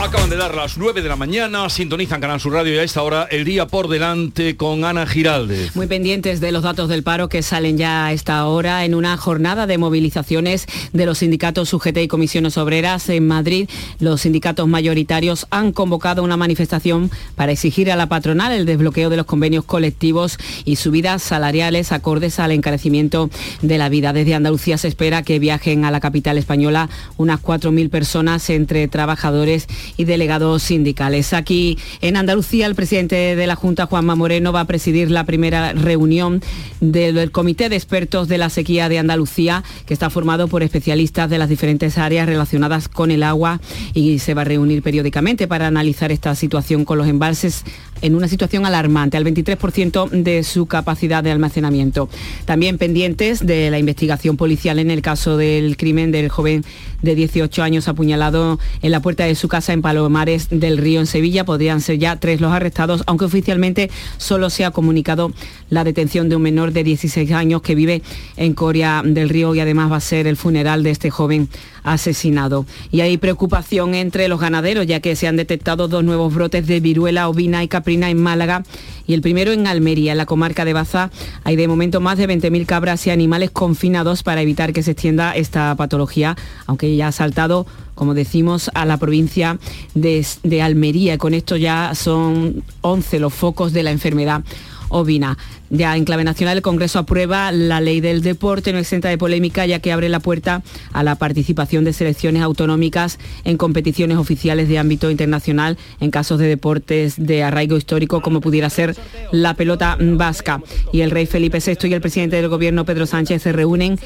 Acaban de dar las 9 de la mañana, sintonizan Canal Sur Radio y a esta hora el día por delante con Ana Giralde. Muy pendientes de los datos del paro que salen ya a esta hora en una jornada de movilizaciones de los sindicatos UGT y comisiones obreras en Madrid. Los sindicatos mayoritarios han convocado una manifestación para exigir a la patronal el desbloqueo de los convenios colectivos y subidas salariales acordes al encarecimiento de la vida. Desde Andalucía se espera que viajen a la capital española unas 4.000 personas entre trabajadores delegados sindicales. Aquí en Andalucía el presidente de la Junta, Juanma Moreno, va a presidir la primera reunión del Comité de Expertos de la Sequía de Andalucía, que está formado por especialistas de las diferentes áreas relacionadas con el agua y se va a reunir periódicamente para analizar esta situación con los embalses en una situación alarmante, al 23% de su capacidad de almacenamiento. También pendientes de la investigación policial en el caso del crimen del joven de 18 años apuñalado en la puerta de su casa en Palomares del Río, en Sevilla. Podrían ser ya tres los arrestados, aunque oficialmente solo se ha comunicado la detención de un menor de 16 años que vive en Coria del Río y además va a ser el funeral de este joven asesinado. Y hay preocupación entre los ganaderos, ya que se han detectado dos nuevos brotes de viruela ovina y caprina en Málaga y el primero en Almería, en la comarca de Baza. Hay de momento más de 20.000 cabras y animales confinados para evitar que se extienda esta patología, aunque ya ha saltado como decimos, a la provincia de, de Almería. Con esto ya son 11 los focos de la enfermedad ovina. Ya en clave nacional el Congreso aprueba la ley del deporte, no exenta de polémica, ya que abre la puerta a la participación de selecciones autonómicas en competiciones oficiales de ámbito internacional en casos de deportes de arraigo histórico, como pudiera ser la pelota vasca. Y el rey Felipe VI y el presidente del gobierno, Pedro Sánchez, se reúnen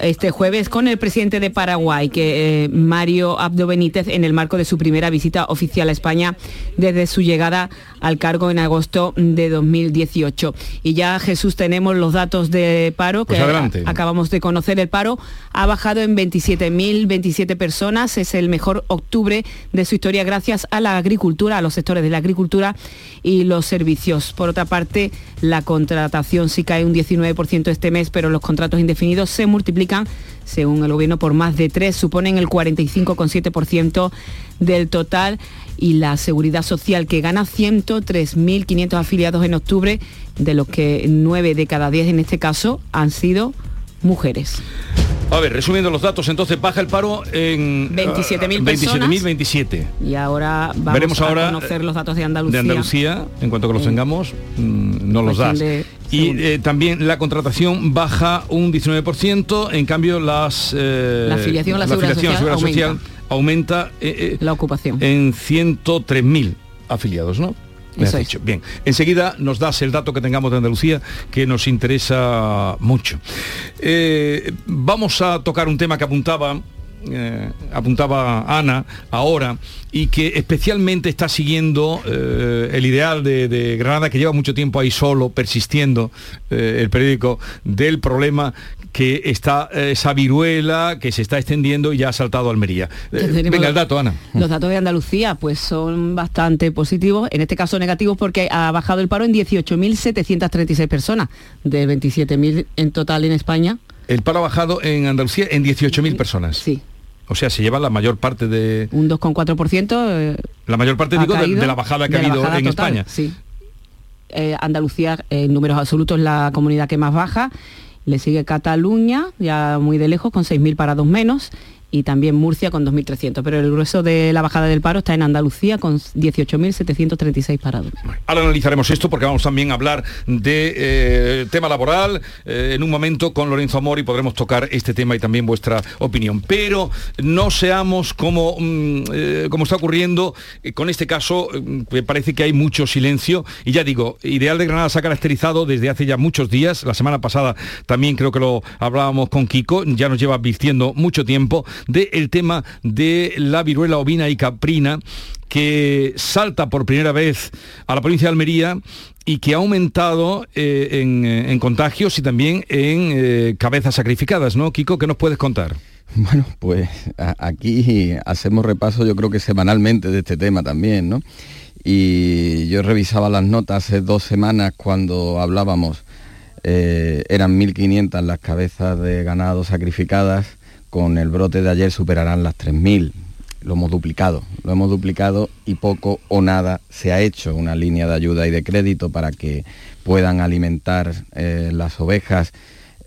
este jueves con el presidente de Paraguay, que eh, Mario Abdo Benítez, en el marco de su primera visita oficial a España desde su llegada al cargo en agosto de 2018. Y ya Jesús tenemos los datos de paro pues que acabamos de conocer. El paro ha bajado en 27.027 personas. Es el mejor octubre de su historia gracias a la agricultura, a los sectores de la agricultura y los servicios. Por otra parte, la contratación sí cae un 19% este mes, pero los contratos indefinidos se multiplican según el gobierno, por más de tres, suponen el 45,7% del total y la seguridad social que gana 103.500 afiliados en octubre, de los que 9 de cada 10 en este caso han sido mujeres. A ver, resumiendo los datos, entonces baja el paro en 27.000 personas. 27.027. Y ahora vamos Veremos a ahora conocer los datos de Andalucía. De Andalucía, en cuanto que los tengamos, mm, nos los das. Y eh, también la contratación baja un 19%, en cambio las... Eh, la afiliación a la, seguridad, social, aumenta, eh, la ocupación. En 103.000 afiliados, ¿no? Bien, enseguida nos das el dato que tengamos de Andalucía que nos interesa mucho. Eh, vamos a tocar un tema que apuntaba eh, apuntaba Ana ahora y que especialmente está siguiendo eh, el ideal de, Granada que lleva mucho tiempo ahí solo persistiendo el periódico del problema que está eh, esa viruela que se está extendiendo y ya ha saltado a Almería. Eh, venga, el dato, Ana. Los datos de Andalucía pues son bastante positivos, en este caso negativos porque ha bajado el paro en 18.736 personas, de 27.000 en total en España. El paro ha bajado en Andalucía en 18.000 personas. Sí. O sea, se lleva la mayor parte de... Un 2,4%. Eh, la mayor parte, digo, de, la bajada que ha habido en España. Sí. Andalucía, en números absolutos, es la comunidad que más baja le sigue Cataluña, ya muy de lejos, con 6.000 parados menos, y también Murcia con 2.300. Pero el grueso de la bajada del paro está en Andalucía con 18.736 parados. Ahora analizaremos esto porque vamos también a hablar de eh, tema laboral eh, en un momento con Lorenzo Amor y podremos tocar este tema y también vuestra opinión. Pero no seamos como, mm, eh, como está ocurriendo con este caso, me parece que hay mucho silencio. Y ya digo, Ideal de Granada se ha caracterizado desde hace ya muchos días. La semana pasada también creo que lo hablábamos con Kiko, ya nos lleva vistiendo mucho tiempo del tema de la viruela ovina y caprina que salta por primera vez a la provincia de Almería y que ha aumentado eh, eh, en, contagios y también en eh, cabezas sacrificadas, ¿no? Kiko, ¿qué nos puedes contar? Bueno, pues aquí hacemos repaso yo creo que semanalmente de este tema también, ¿no? Y yo revisaba las notas hace dos semanas cuando hablábamos eh, eran 1.500 las cabezas de ganado sacrificadas, con el brote de ayer superarán las 3.000. Lo hemos duplicado, lo hemos duplicado y poco o nada se ha hecho una línea de ayuda y de crédito para que puedan alimentar eh, las ovejas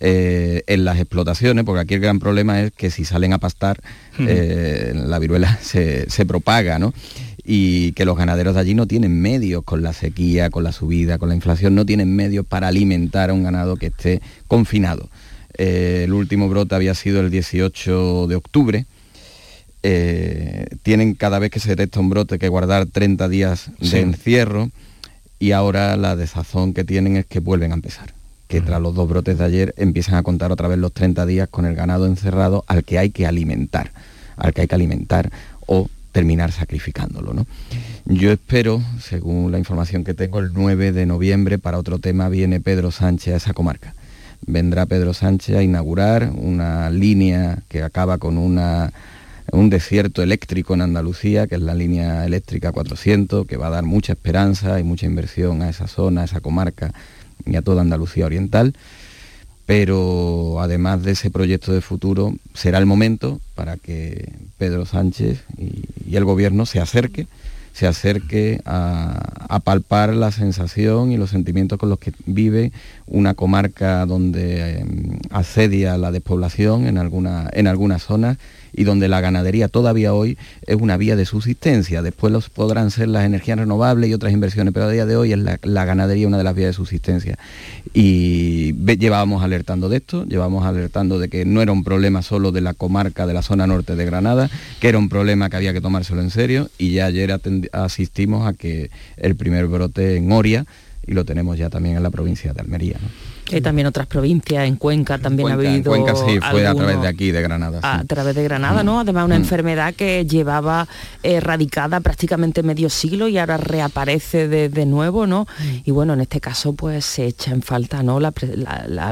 eh, en las explotaciones, porque aquí el gran problema es que si salen a pastar, la viruela se, se propaga, ¿no? y que los ganaderos de allí no tienen medios con la sequía, con la subida, con la inflación, no tienen medios para alimentar a un ganado que esté confinado. Eh, el último brote había sido el 18 de octubre. Eh, tienen cada vez que se detecta un brote que guardar 30 días de encierro y ahora la desazón que tienen es que vuelven a empezar que tras los dos brotes de ayer empiezan a contar otra vez los 30 días con el ganado encerrado al que hay que alimentar, al que hay que alimentar o terminar sacrificándolo. ¿no? Yo espero, según la información que tengo, el 9 de noviembre para otro tema viene Pedro Sánchez a esa comarca. Vendrá Pedro Sánchez a inaugurar una línea que acaba con una, un desierto eléctrico en Andalucía, que es la línea eléctrica 400, que va a dar mucha esperanza y mucha inversión a esa zona, a esa comarca y a toda Andalucía Oriental. Pero además de ese proyecto de futuro será el momento para que Pedro Sánchez y, el gobierno se acerque se acerque a, palpar la sensación y los sentimientos con los que vive una comarca donde eh, asedia la despoblación en, alguna, en algunas zonas y donde la ganadería todavía hoy es una vía de subsistencia. Después los podrán ser las energías renovables y otras inversiones, pero a día de hoy es la, ganadería una de las vías de subsistencia. Y llevábamos alertando de esto, llevábamos alertando de que no era un problema solo de la comarca de la zona norte de Granada, que era un problema que había que tomárselo en serio y ya ayer asistimos a que el primer brote en Oria y lo tenemos ya también en la provincia de Almería. También otras provincias, en Cuenca también ha habido... En Cuenca sí, fue a través de aquí, de Granada. A través de Granada, ¿no? Además una mm. enfermedad que llevaba erradicada prácticamente medio siglo y ahora reaparece de, nuevo, ¿no? Mm. Y bueno, en este caso pues se echa en falta, ¿no? La,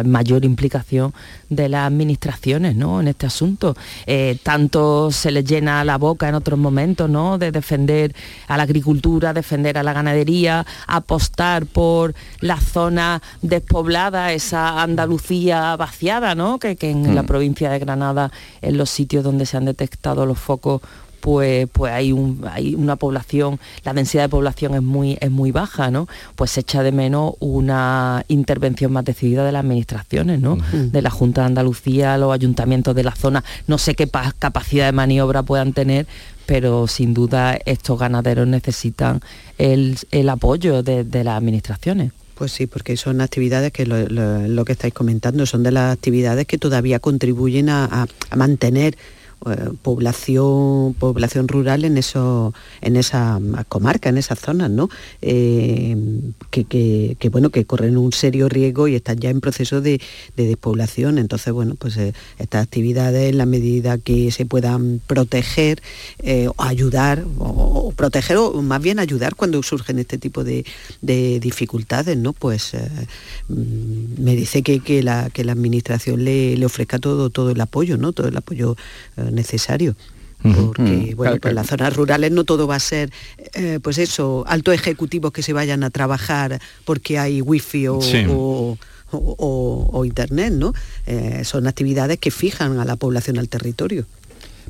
mayor implicación de las administraciones, ¿no? En este asunto. Eh, tanto se les llena la boca en otros momentos, ¿no? De defender a la agricultura, defender a la ganadería, apostar por las zonas despobladas esa Andalucía vaciada, ¿no? Que, en la mm. provincia de Granada, en los sitios donde se han detectado los focos, pues, pues hay, un, hay una población, la densidad de población es muy, es muy baja, ¿no? Pues se echa de menos una intervención más decidida de las administraciones, ¿no? De la Junta de Andalucía, los ayuntamientos de la zona, no sé qué capacidad de maniobra puedan tener, pero sin duda estos ganaderos necesitan el, apoyo de las administraciones. Pues sí, porque son actividades que lo, que estáis comentando son de las actividades que todavía contribuyen a mantener eh, población, población rural en, eso, en esa comarca, en esas zonas, ¿no? Eh, que, bueno, que corren un serio riesgo y están ya en proceso de, despoblación. Entonces, bueno, pues eh, estas actividades, en la medida que se puedan proteger ayudar, o, proteger, o más bien ayudar cuando surgen este tipo de, dificultades, ¿no? Pues mm, me dice que, la, que la administración le, le, ofrezca todo, todo el apoyo, ¿no? Todo el apoyo necesario porque bueno, pues en las zonas rurales no todo va a ser, eh, pues eso, altos ejecutivos que se vayan a trabajar porque hay wifi o, o, internet, ¿no? Eh, son actividades que fijan a la población al territorio.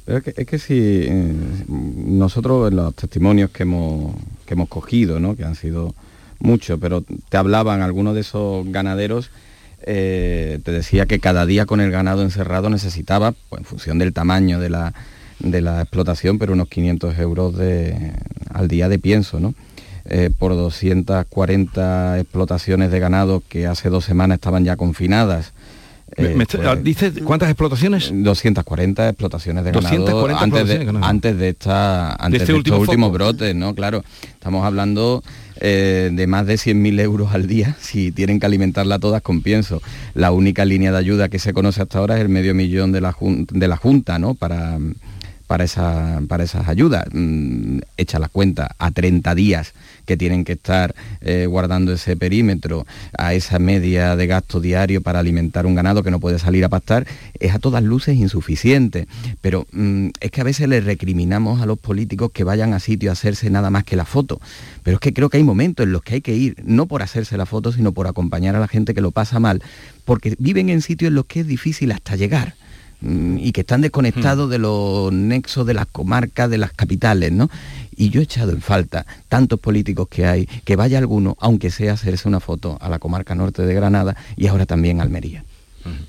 Pero es que, es que si eh, nosotros en los testimonios que hemos, que hemos cogido, ¿no? que han sido muchos, pero te hablaban algunos de esos ganaderos eh, te decía que cada día con el ganado encerrado necesitaba, pues, en función del tamaño de la, explotación, pero unos 500 euros al día de pienso, ¿no? Eh, por 240 explotaciones de ganado que hace dos semanas estaban ya confinadas. Eh, pues, ¿Dice cuántas explotaciones? 240 explotaciones de ganado antes, de, antes de esta antes de, este último brote, ¿no? Claro, estamos hablando eh, de más de 100.000 euros al día si tienen que alimentarla todas con pienso. La única línea de ayuda que se conoce hasta ahora es el medio millón de la, de la Junta, ¿no? Para, para, esa, para esas ayudas. Mm, echa la cuenta a 30 días que tienen que estar eh, guardando ese perímetro, a esa media de gasto diario para alimentar un ganado que no puede salir a pastar, es a todas luces insuficiente. Pero mm, es que a veces le recriminamos a los políticos que vayan a sitio a hacerse nada más que la foto. Pero es que creo que hay momentos en los que hay que ir, no por hacerse la foto, sino por acompañar a la gente que lo pasa mal, porque viven en sitios en los que es difícil hasta llegar y que están desconectados hmm. de los nexos de las comarcas, de las capitales, ¿no? Y yo he echado en falta tantos políticos que hay, que vaya alguno, aunque sea hacerse una foto a la comarca norte de Granada y ahora también Almería.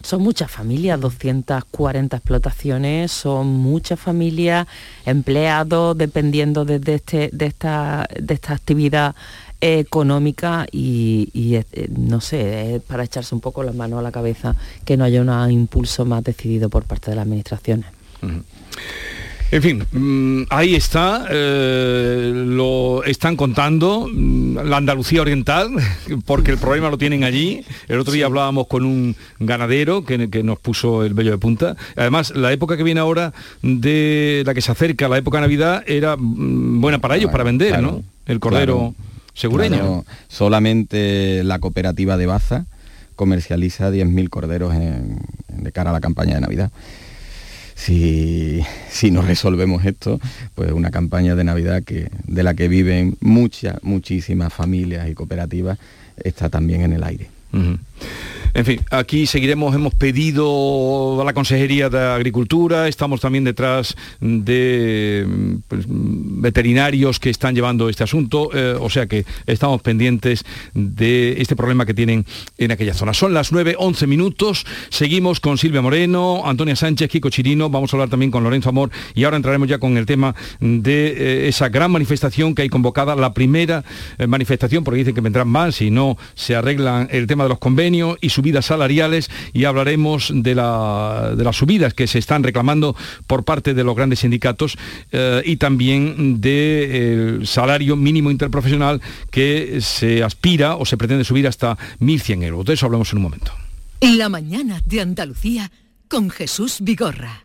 Son muchas familias, 240 explotaciones, son muchas familias, empleados, dependiendo de, este, de, esta, de esta actividad económica y, eh, no sé, es para echarse un poco las manos a la cabeza que no haya un impulso más decidido por parte de las administraciones. En fin, mm, ahí está, eh, lo están contando, mm, la Andalucía Oriental, porque el problema lo tienen allí. El otro día hablábamos con un ganadero que, nos puso el vello de punta. Además, la época que viene ahora, de la que se acerca, la época de Navidad, era mm, buena para ellos, para vender, ¿no? El cordero segureño. solamente la cooperativa de Baza comercializa 10.000 corderos de cara a la campaña de Navidad si, si no resolvemos esto, pues una campaña de Navidad que, de la que viven muchas, muchísimas familias y cooperativas está también en el aire. En fin, aquí seguiremos, hemos pedido a la Consejería de Agricultura, estamos también detrás de pues, veterinarios que están llevando este asunto, eh, o sea que estamos pendientes de este problema que tienen en aquella zona. Son las 9, 11 minutos, seguimos con Silvia Moreno, Antonia Sánchez, Kiko Chirino, vamos a hablar también con Lorenzo Amor. Y ahora entraremos ya con el tema de eh, esa gran manifestación que hay convocada, la primera eh, manifestación, porque dicen que vendrán más si no se arreglan el tema de los convenios y su subidas salariales y hablaremos de, la, de las subidas que se están reclamando por parte de los grandes sindicatos eh, y también del salario mínimo interprofesional que se aspira o se pretende subir hasta 1.100 euros. De eso hablamos en un momento. La mañana de Andalucía con Jesús Vigorra.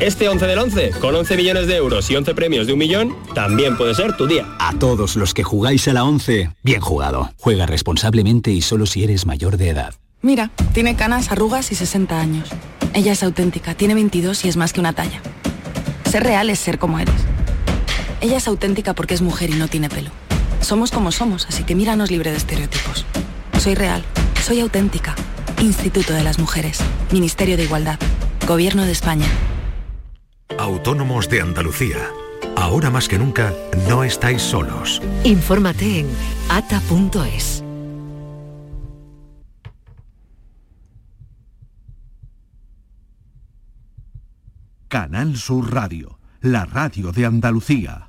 Este 11 del 11, con 11 millones de euros y 11 premios de un millón, también puede ser tu día. A todos los que jugáis a la 11, bien jugado. Juega responsablemente y solo si eres mayor de edad. Mira, tiene canas, arrugas y 60 años. Ella es auténtica, tiene 22 y es más que una talla. Ser real es ser como eres. Ella es auténtica porque es mujer y no tiene pelo. Somos como somos, así que míranos libre de estereotipos. Soy real, soy auténtica. Instituto de las Mujeres, Ministerio de Igualdad, Gobierno de España. Autónomos de Andalucía. Ahora más que nunca, no estáis solos. Infórmate en ata.es. Canal Sur Radio, la radio de Andalucía.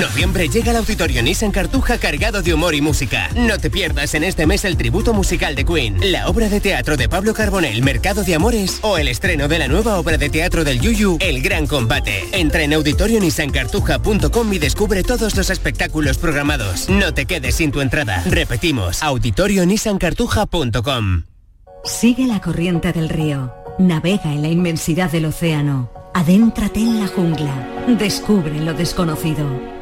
Noviembre llega el Auditorio Nissan Cartuja cargado de humor y música. No te pierdas en este mes el tributo musical de Queen, la obra de teatro de Pablo Carbonell, Mercado de Amores o el estreno de la nueva obra de teatro del Yuyu, El Gran Combate. Entra en auditorionissancartuja.com y descubre todos los espectáculos programados. No te quedes sin tu entrada. Repetimos, auditorionissancartuja.com. Sigue la corriente del río. Navega en la inmensidad del océano. Adéntrate en la jungla. Descubre lo desconocido.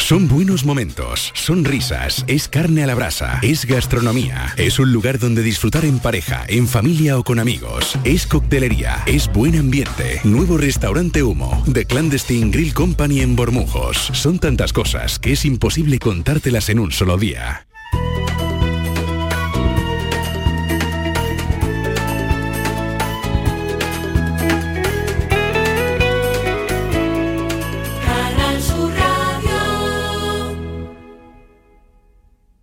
son buenos momentos, son risas, es carne a la brasa, es gastronomía, es un lugar donde disfrutar en pareja, en familia o con amigos, es coctelería, es buen ambiente, nuevo restaurante Humo, The Clandestine Grill Company en Bormujos. Son tantas cosas que es imposible contártelas en un solo día.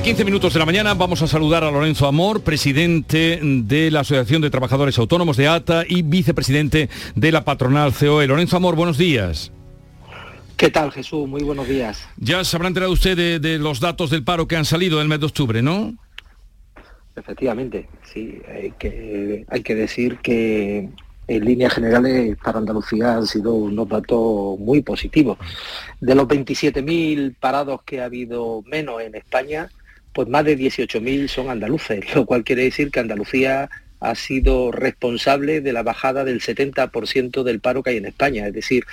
9.15 minutos de la mañana vamos a saludar a Lorenzo Amor, presidente de la Asociación de Trabajadores Autónomos de ATA y vicepresidente de la patronal COE. Lorenzo Amor, buenos días. ¿Qué tal, Jesús? Muy buenos días. Ya se habrá enterado usted de, de los datos del paro que han salido del mes de octubre, ¿no? Efectivamente, sí. Hay que, hay que decir que en líneas generales para Andalucía han sido unos datos muy positivos. De los 27.000 parados que ha habido menos en España, pues más de 18.000 son andaluces, lo cual quiere decir que Andalucía ha sido responsable de la bajada del 70% del paro que hay en España. Es decir,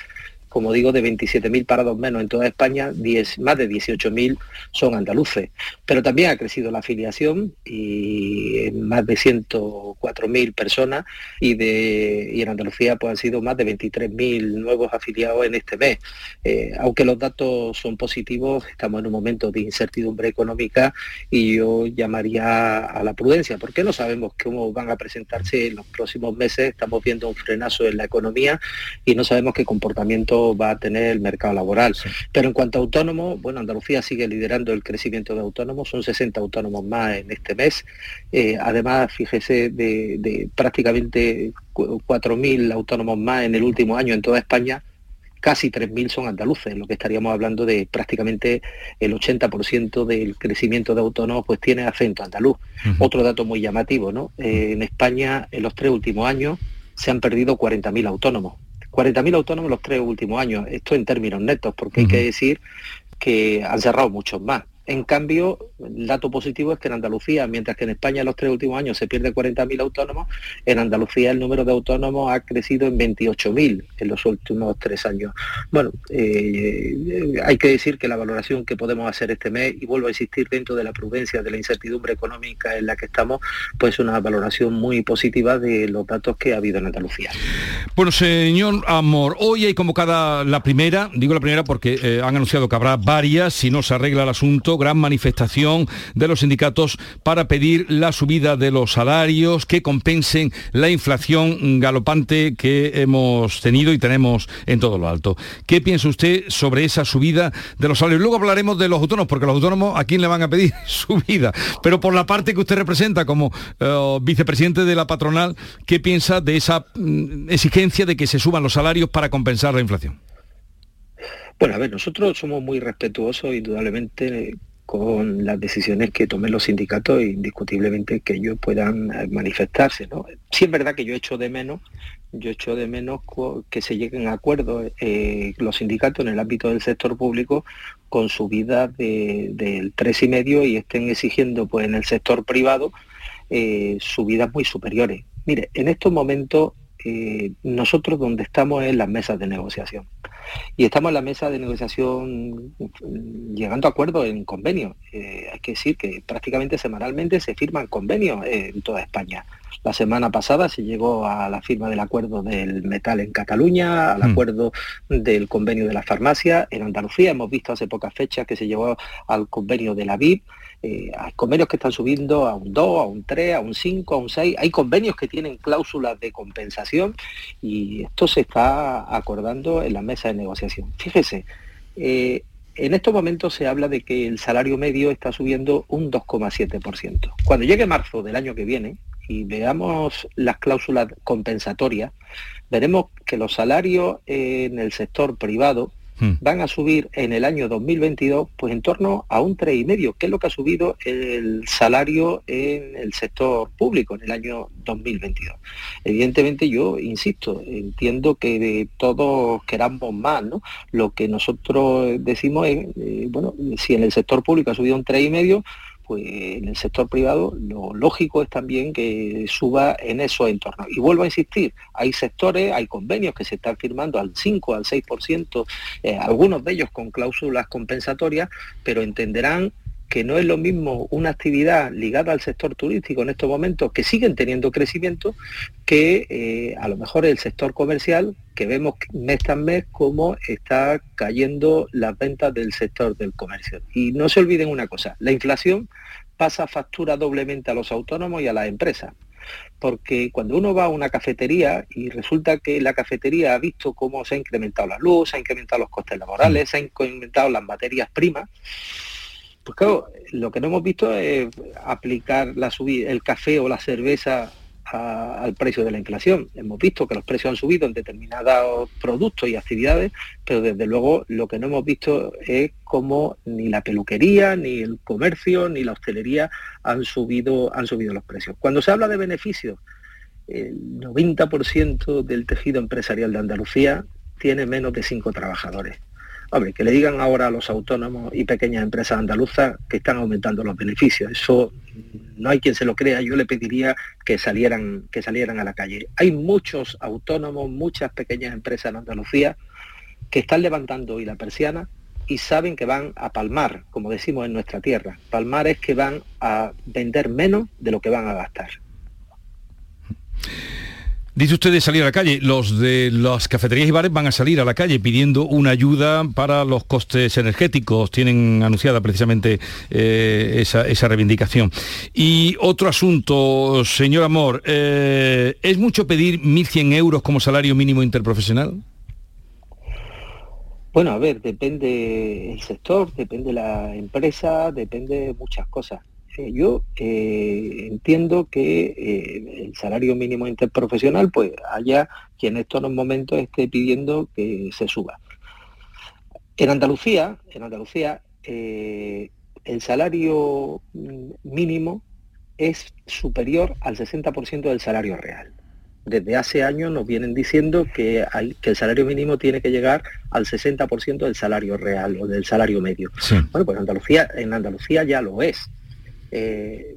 como digo, de 27.000 parados menos en toda España, 10, más de 18.000 son andaluces. Pero también ha crecido la afiliación y más de 104.000 personas y, de, y en Andalucía pues, han sido más de 23.000 nuevos afiliados en este mes. Eh, aunque los datos son positivos, estamos en un momento de incertidumbre económica y yo llamaría a la prudencia, porque no sabemos cómo van a presentarse en los próximos meses, estamos viendo un frenazo en la economía y no sabemos qué comportamiento va a tener el mercado laboral. Pero en cuanto a autónomos, bueno, Andalucía sigue liderando el crecimiento de autónomos, son 60 autónomos más en este mes. Eh, además, fíjese, de, de prácticamente 4.000 autónomos más en el último año en toda España, casi 3.000 son andaluces, lo que estaríamos hablando de prácticamente el 80% del crecimiento de autónomos pues tiene acento andaluz. Otro dato muy llamativo, ¿no? Eh, en España en los tres últimos años se han perdido 40.000 autónomos. 40.000 autónomos los tres últimos años, esto en términos netos, porque hay que decir que han cerrado muchos más. En cambio, el dato positivo es que en Andalucía, mientras que en España en los tres últimos años se pierde 40.000 autónomos, en Andalucía el número de autónomos ha crecido en 28.000 en los últimos tres años. Bueno, eh, hay que decir que la valoración que podemos hacer este mes, y vuelvo a insistir dentro de la prudencia, de la incertidumbre económica en la que estamos, pues una valoración muy positiva de los datos que ha habido en Andalucía. Bueno, señor Amor, hoy hay convocada la primera, digo la primera porque eh, han anunciado que habrá varias si no se arregla el asunto gran manifestación de los sindicatos para pedir la subida de los salarios que compensen la inflación galopante que hemos tenido y tenemos en todo lo alto. ¿Qué piensa usted sobre esa subida de los salarios? Luego hablaremos de los autónomos, porque los autónomos a quién le van a pedir subida. Pero por la parte que usted representa como eh, vicepresidente de la patronal, ¿qué piensa de esa mm, exigencia de que se suban los salarios para compensar la inflación? Bueno, a ver, nosotros somos muy respetuosos, indudablemente, con las decisiones que tomen los sindicatos indiscutiblemente que ellos puedan eh, manifestarse. ¿no? Sí es verdad que yo echo de menos, yo echo de menos que se lleguen a acuerdos eh, los sindicatos en el ámbito del sector público con subidas de, del tres y medio y estén exigiendo pues en el sector privado eh, subidas muy superiores. Mire, en estos momentos nosotros donde estamos es en las mesas de negociación. Y estamos en la mesa de negociación llegando a acuerdos en convenios. Eh, hay que decir que prácticamente semanalmente se firman convenios en toda España. La semana pasada se llegó a la firma del acuerdo del metal en Cataluña, al mm. acuerdo del convenio de la farmacia en Andalucía. Hemos visto hace pocas fechas que se llegó al convenio de la VIP. Eh, hay convenios que están subiendo a un 2, a un 3, a un 5, a un 6. Hay convenios que tienen cláusulas de compensación y esto se está acordando en la mesa de negociación. Fíjese, eh, en estos momentos se habla de que el salario medio está subiendo un 2,7%. Cuando llegue marzo del año que viene y veamos las cláusulas compensatorias, veremos que los salarios en el sector privado. Van a subir en el año 2022 pues en torno a un 3,5, que es lo que ha subido el salario en el sector público en el año 2022. Evidentemente yo insisto, entiendo que todos queramos más, ¿no? Lo que nosotros decimos es, eh, bueno, si en el sector público ha subido un 3,5, pues en el sector privado lo lógico es también que suba en esos entornos. Y vuelvo a insistir, hay sectores, hay convenios que se están firmando al 5, al 6%, eh, algunos de ellos con cláusulas compensatorias, pero entenderán que no es lo mismo una actividad ligada al sector turístico en estos momentos, que siguen teniendo crecimiento, que eh, a lo mejor el sector comercial, que vemos mes tras mes cómo está cayendo las ventas del sector del comercio. Y no se olviden una cosa, la inflación pasa factura doblemente a los autónomos y a las empresas porque cuando uno va a una cafetería y resulta que la cafetería ha visto cómo se ha incrementado la luz, se ha incrementado los costes laborales, se han incrementado las materias primas, pues claro, lo que no hemos visto es aplicar la subida, el café o la cerveza al precio de la inflación. Hemos visto que los precios han subido en determinados productos y actividades, pero desde luego lo que no hemos visto es cómo ni la peluquería, ni el comercio, ni la hostelería han subido, han subido los precios. Cuando se habla de beneficios, el 90% del tejido empresarial de Andalucía tiene menos de cinco trabajadores. Hombre, que le digan ahora a los autónomos y pequeñas empresas andaluzas que están aumentando los beneficios. Eso no hay quien se lo crea. Yo le pediría que salieran, que salieran a la calle. Hay muchos autónomos, muchas pequeñas empresas en Andalucía que están levantando hoy la persiana y saben que van a palmar, como decimos en nuestra tierra. Palmar es que van a vender menos de lo que van a gastar. Dice usted salir a la calle, los de las cafeterías y bares van a salir a la calle pidiendo una ayuda para los costes energéticos. Tienen anunciada precisamente eh, esa, reivindicación. Y otro asunto, señor Amor, eh, ¿es mucho pedir 1.100 euros como salario mínimo interprofesional? Bueno, a ver, depende el sector, depende la empresa, depende de muchas cosas yo eh, entiendo que eh, el salario mínimo interprofesional, pues haya quien en estos momentos esté pidiendo que se suba. En Andalucía, en Andalucía, eh, el salario mínimo es superior al 60% del salario real. Desde hace años nos vienen diciendo que, hay, que el salario mínimo tiene que llegar al 60% del salario real o del salario medio. Bueno, pues Andalucía, en Andalucía ya lo es. Eh,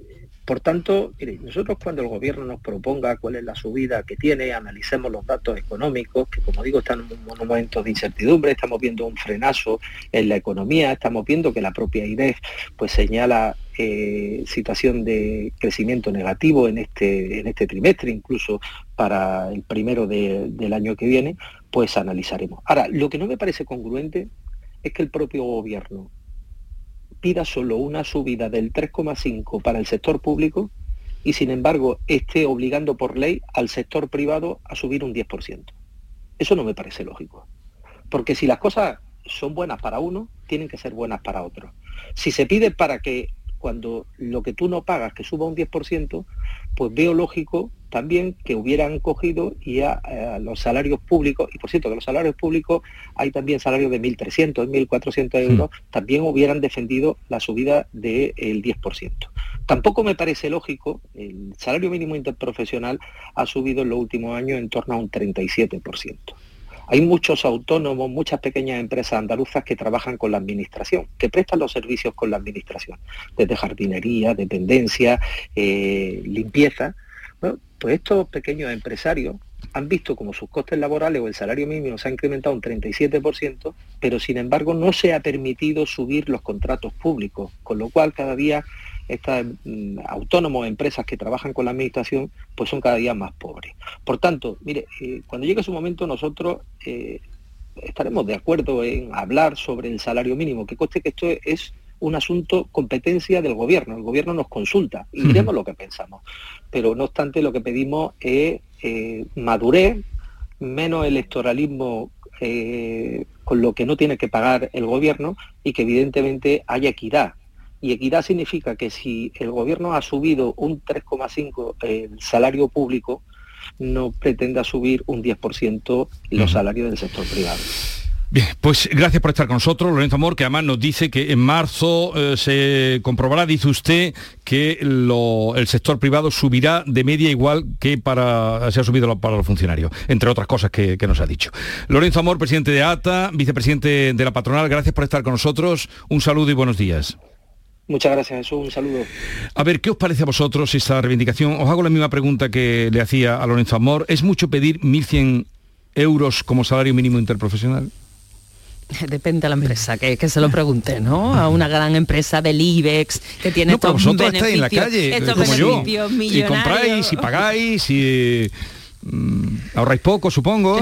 por tanto, nosotros cuando el gobierno nos proponga cuál es la subida que tiene, analicemos los datos económicos, que como digo están en un momento de incertidumbre, estamos viendo un frenazo en la economía, estamos viendo que la propia IDEF pues señala eh, situación de crecimiento negativo en este, en este trimestre, incluso para el primero del año que viene, pues analizaremos. Ahora, lo que no me parece congruente es que el propio gobierno pida solo una subida del 3,5 para el sector público y sin embargo esté obligando por ley al sector privado a subir un 10%. Eso no me parece lógico. Porque si las cosas son buenas para uno, tienen que ser buenas para otro. Si se pide para que cuando lo que tú no pagas que suba un 10%, pues veo lógico también que hubieran cogido y a, los salarios públicos, y por cierto que los salarios públicos hay también salarios de 1.300, 1.400 euros, también hubieran defendido la subida del 10%. Tampoco me parece lógico, el salario mínimo interprofesional ha subido en los últimos años en torno a un 37%. Hay muchos autónomos, muchas pequeñas empresas andaluzas que trabajan con la administración, que prestan los servicios con la administración, desde jardinería, dependencia, eh, limpieza. Pues estos pequeños empresarios han visto como sus costes laborales o el salario mínimo se ha incrementado un 37%, pero sin embargo no se ha permitido subir los contratos públicos, con lo cual cada día estas mm, autónomos, empresas que trabajan con la administración, pues son cada día más pobres. Por tanto, mire, eh, cuando llegue su momento nosotros eh, estaremos de acuerdo en hablar sobre el salario mínimo, que coste que esto es un asunto competencia del gobierno. El gobierno nos consulta y diremos lo que pensamos. Pero no obstante, lo que pedimos es eh, madurez, menos electoralismo con lo que no tiene que pagar el gobierno y que evidentemente haya equidad. Y equidad significa que si el gobierno ha subido un 3,5 el salario público, no pretenda subir un 10% los salarios del sector privado. Bien, pues gracias por estar con nosotros, Lorenzo Amor, que además nos dice que en marzo eh, se comprobará, dice usted, que el sector privado subirá de media igual que para se ha subido para los funcionarios, entre otras cosas que, que, nos ha dicho. Lorenzo Amor, presidente de ATA, vicepresidente de la patronal, gracias por estar con nosotros. Un saludo y buenos días. Muchas gracias, Jesús. Un saludo. A ver, ¿qué os parece a vosotros esta reivindicación? Os hago la misma pregunta que le hacía a Lorenzo Amor. ¿Es mucho pedir 1.100 euros como salario mínimo interprofesional? Depende de la empresa, que, que se lo pregunte, ¿no? A una gran empresa del IBEX que tiene no, pero estos vosotros beneficios, estáis en la calle, estos como yo. Y compráis y pagáis y ahorráis poco, supongo,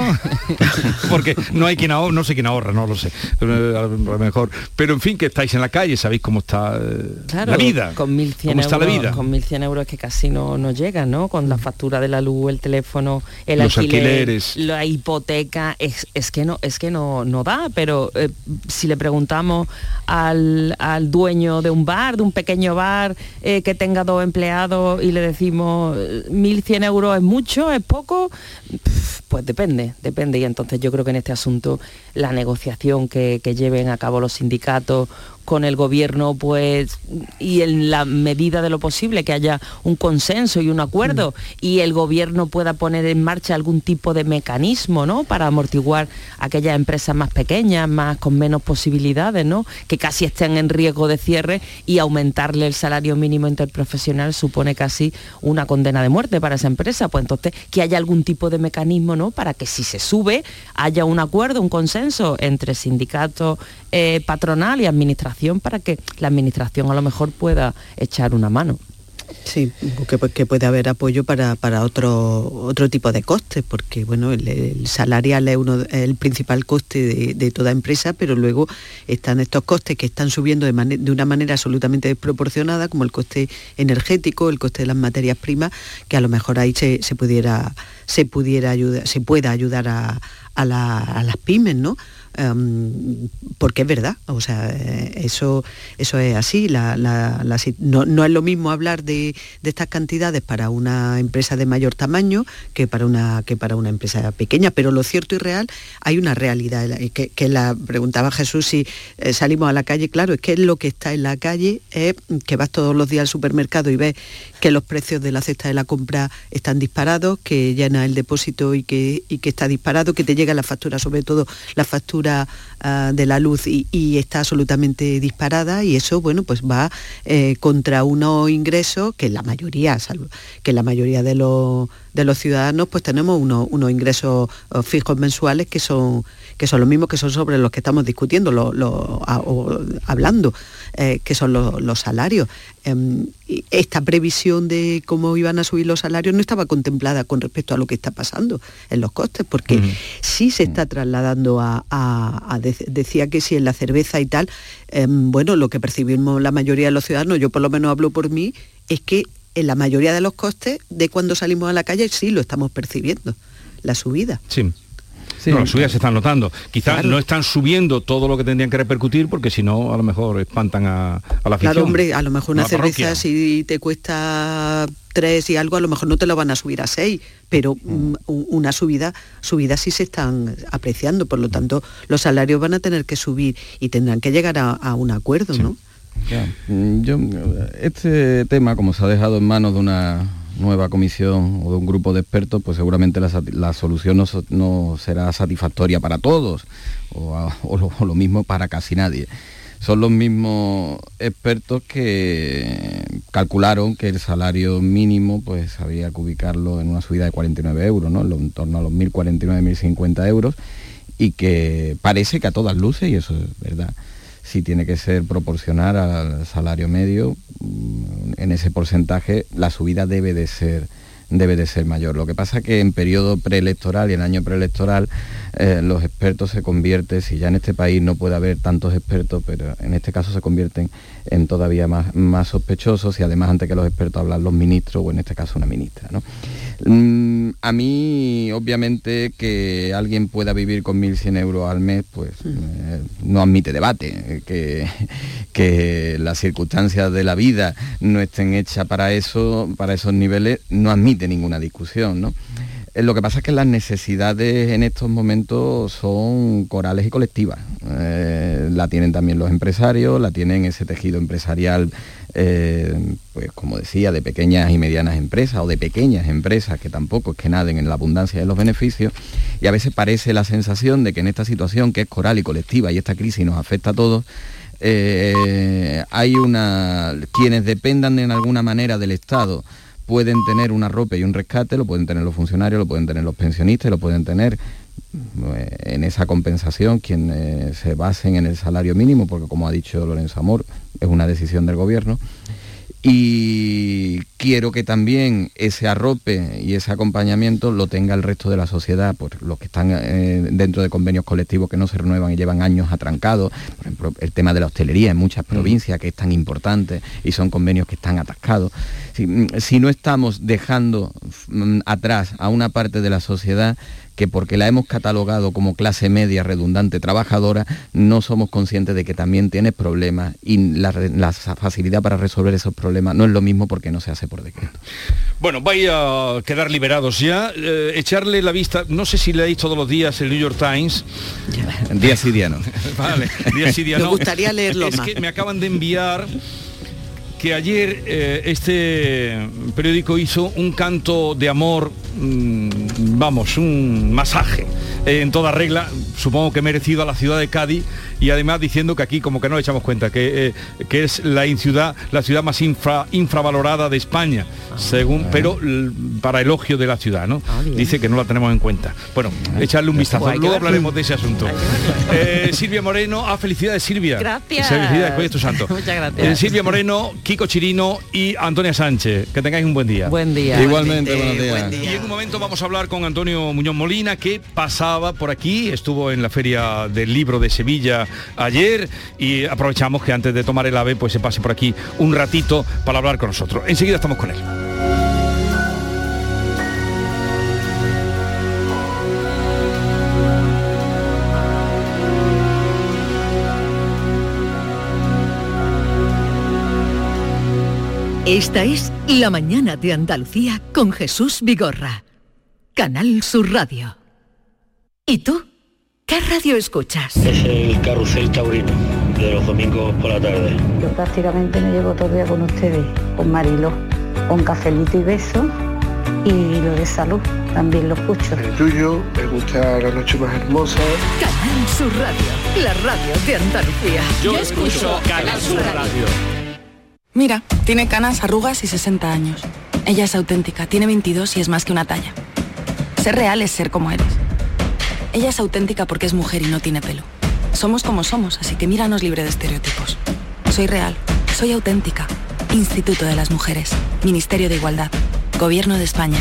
porque no hay quien ahorra, no sé quién ahorra, no lo sé, eh, a lo mejor. Pero en fin, que estáis en la calle, sabéis cómo está eh, Claro, la vida. Con 1.100 ¿Cómo está euros, la vida? Con 1.100 euros que casi no, no llegan, ¿no? Con la factura de la luz, el teléfono, el Los alquiler, alquileres. la hipoteca, es, es que no es que no, no da, pero eh, si le preguntamos al, al dueño de un bar, de un pequeño bar, eh, que tenga dos empleados y le decimos eh, 1.100 euros es mucho, es poco, Pues depende, depende. Y entonces yo creo que en este asunto la negociación que lleven a cabo los sindicatos con el gobierno pues y en la medida de lo posible que haya un consenso y un acuerdo y el gobierno pueda poner en marcha algún tipo de mecanismo ¿no? para amortiguar aquellas empresas más pequeñas más con menos posibilidades ¿no? que casi estén en riesgo de cierre y aumentarle el salario mínimo interprofesional supone casi una condena de muerte para esa empresa pues entonces que haya algún tipo de mecanismo ¿no? para que si se sube haya un acuerdo un consenso entre sindicatos eh, patronal y administración para que la administración a lo mejor pueda echar una mano. Sí, que, puede haber apoyo para, para otro, otro tipo de costes, porque bueno, el, salarial es uno, el principal coste de, toda empresa, pero luego están estos costes que están subiendo de, una manera absolutamente desproporcionada, como el coste energético, el coste de las materias primas, que a lo mejor ahí se, pudiera, se pudiera ayudar, se pueda ayudar a, a las pymes, ¿no? Um, porque es verdad, o sea, eso, eso es así. La, la, no, no, es lo mismo hablar de, de, estas cantidades para una empresa de mayor tamaño que para una, que para una empresa pequeña, pero lo cierto y real, hay una realidad, que, que la preguntaba Jesús si eh, salimos a la calle, claro, es que lo que está en la calle es que vas todos los días al supermercado y ves que los precios de la cesta de la compra están disparados, que llena el depósito y que, y que está disparado, que te llega la factura, sobre todo la factura basura uh, de la luz y, y, está absolutamente disparada y eso, bueno, pues va eh, contra unos ingresos que la mayoría, salvo, que la mayoría de los, de los ciudadanos pues tenemos unos, unos ingresos uh, fijos mensuales que son que son los mismos que son sobre los que estamos discutiendo, lo, lo, a, o, hablando, eh, que son lo, los salarios. Eh, esta previsión de cómo iban a subir los salarios no estaba contemplada con respecto a lo que está pasando en los costes, porque -huh. sí se está trasladando a, a, a de, decía que si en la cerveza y tal, eh, bueno, lo que percibimos la mayoría de los ciudadanos, yo por lo menos hablo por mí, es que en la mayoría de los costes de cuando salimos a la calle sí lo estamos percibiendo, la subida. Sí. Sí, no, las subidas se están notando. Quizás claro. no están subiendo todo lo que tendrían que repercutir porque si no, a lo mejor espantan a, a la afición. Claro, hombre, a lo mejor una cerveza si te cuesta tres y algo, a lo mejor no te lo van a subir a seis, pero mm. una subida, subidas sí se están apreciando, por lo tanto, los salarios van a tener que subir y tendrán que llegar a, a un acuerdo, sí. ¿no? Ya. Yo, este tema, como se ha dejado en manos de una nueva comisión o de un grupo de expertos, pues seguramente la, la solución no, no, será satisfactoria para todos o, o, lo, mismo para casi nadie. Son los mismos expertos que calcularon que el salario mínimo pues había que ubicarlo en una subida de 49 euros, ¿no? en torno a los 1.049, 1.050 euros y que parece que a todas luces, y eso es verdad, si tiene que ser proporcional al salario medio, mm, en ese porcentaje la subida debe de ser debe de ser mayor. Lo que pasa que en periodo preelectoral y en año preelectoral eh, los expertos se convierten, si ya en este país no puede haber tantos expertos, pero en este caso se convierten en todavía más, más sospechosos y además antes que los expertos hablan los ministros o en este caso una ministra. ¿no? Mm, a mí, obviamente, que alguien pueda vivir con 1.100 euros al mes, pues Mm. eh, no admite debate. Que, que las circunstancias de la vida no estén hechas para eso, para esos niveles, no admite ninguna discusión, ¿no? Eh, Lo que pasa es que las necesidades en estos momentos son corales y colectivas. Eh, la tienen también los empresarios, la tienen ese tejido empresarial, eh, pues como decía, de pequeñas y medianas empresas o de pequeñas empresas que tampoco es que naden en la abundancia de los beneficios. Y a veces parece la sensación de que en esta situación que es coral y colectiva y esta crisis nos afecta a todos, hay una quienes dependan en alguna manera del Estado pueden tener un arrope y un rescate, lo pueden tener los funcionarios, lo pueden tener los pensionistas, lo pueden tener eh, en esa compensación quienes se basen en el salario mínimo, porque como ha dicho Lorenzo Amor, es una decisión del gobierno. Y quiero que también ese arrope y ese acompañamiento lo tenga el resto de la sociedad, por los que están eh, dentro de convenios colectivos que no se renuevan y llevan años atrancados, por ejemplo, el tema de la hostelería en muchas provincias que es tan importante y son convenios que están atascados. Si, si no estamos dejando mm, atrás a una parte de la sociedad que porque la hemos catalogado como clase media redundante trabajadora, no somos conscientes de que también tiene problemas y la, facilidad para resolver esos problemas no es lo mismo porque no se hace por decreto. Bueno, vais a quedar liberados ya. Eh, echarle la vista, no sé si leéis todos los días el New York Times. Día sidiano. Vale, día sí, día Me gustaría leerlo Es más. que me acaban de enviar que ayer eh, este periódico hizo un canto de amor, mm, vamos, un masaje eh, en toda regla, supongo que merecido a la ciudad de Cádiz y además diciendo que aquí como que no le echamos cuenta, que, eh, que es la in- ciudad, la ciudad más infra- infravalorada de España, según, pero l- para elogio de la ciudad, ¿no? Dice que no la tenemos en cuenta. Bueno, echarle un vistazo, Pues luego hablaremos de ese asunto. Eh, Silvia Moreno, ah, felicidades Silvia. Gracias. Felicidades, hoy es tu santo. Muchas gracias. Eh, Silvia Moreno, Kiko Chirino y Antonia Sánchez. Que tengáis un buen día. Buen día. Igualmente, buenos días. Y en un momento vamos a hablar con Antonio Muñoz Molina, que pasaba por aquí, estuvo en la Feria del Libro de Sevilla ayer y aprovechamos que antes de tomar el ave, pues se pase por aquí un ratito para hablar con nosotros. Enseguida estamos con él. Esta es La mañana de Andalucía con Jesús Vigorra. Canal Sur Radio. ¿Y tú? ¿Qué radio escuchas? Es el carrusel taurino de los domingos por la tarde. Yo prácticamente me llevo todo el día con ustedes, con Marilo, con cafelito y beso y lo de salud, también lo escucho. El tuyo, me gusta la noche más hermosa. Canal Sur Radio, la radio de Andalucía. Yo escucho Canal Sur Radio. Mira, tiene canas, arrugas y 60 años. Ella es auténtica, tiene 22 y es más que una talla. Ser real es ser como eres. Ella es auténtica porque es mujer y no tiene pelo. Somos como somos, así que míranos libre de estereotipos. Soy real, soy auténtica. Instituto de las Mujeres, Ministerio de Igualdad, Gobierno de España.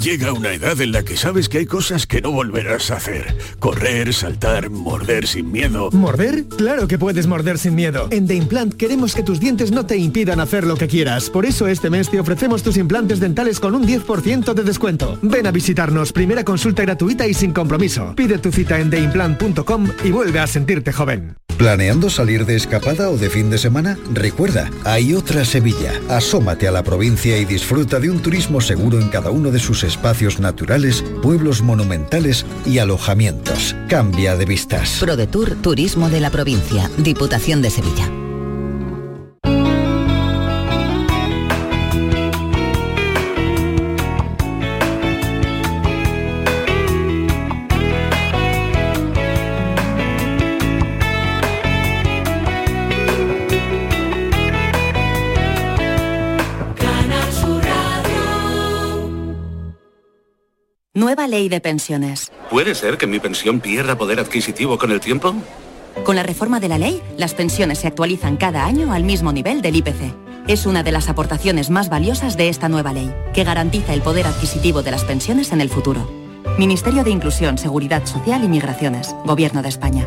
Llega una edad en la que sabes que hay cosas que no volverás a hacer. Correr, saltar, morder sin miedo. ¿Morder? Claro que puedes morder sin miedo. En The Implant queremos que tus dientes no te impidan hacer lo que quieras. Por eso este mes te ofrecemos tus implantes dentales con un 10% de descuento. Ven a visitarnos, primera consulta gratuita y sin compromiso. Pide tu cita en theimplant.com y vuelve a sentirte joven. ¿Planeando salir de escapada o de fin de semana? Recuerda, hay otra Sevilla. Asómate a la provincia y disfruta de un turismo seguro en cada uno de sus espacios naturales, pueblos monumentales y alojamientos. Cambia de vistas. ProDetour Turismo de la Provincia, Diputación de Sevilla. Nueva ley de pensiones. ¿Puede ser que mi pensión pierda poder adquisitivo con el tiempo? Con la reforma de la ley, las pensiones se actualizan cada año al mismo nivel del IPC. Es una de las aportaciones más valiosas de esta nueva ley, que garantiza el poder adquisitivo de las pensiones en el futuro. Ministerio de Inclusión, Seguridad Social y Migraciones, Gobierno de España.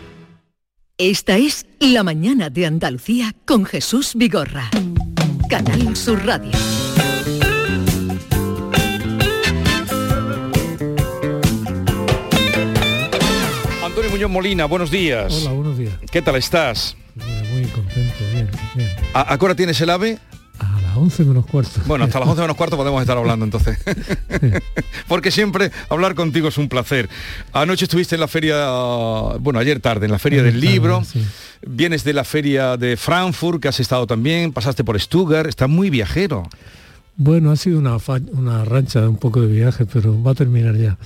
Esta es La Mañana de Andalucía con Jesús Vigorra. Canal Sur Radio. Antonio Muñoz Molina, buenos días. Hola, buenos días. ¿Qué tal estás? Mira, muy contento, bien, bien. ¿A, a qué hora tienes el ave? Las 11 menos cuarto. Bueno, hasta las 11 menos cuarto podemos estar hablando entonces. Porque siempre hablar contigo es un placer. Anoche estuviste en la feria, bueno, ayer tarde, en la feria del libro. Vienes de la feria de Frankfurt, que has estado también, pasaste por Stuttgart, estás muy viajero. Bueno, ha sido una, fa- una rancha de un poco de viaje, pero va a terminar ya.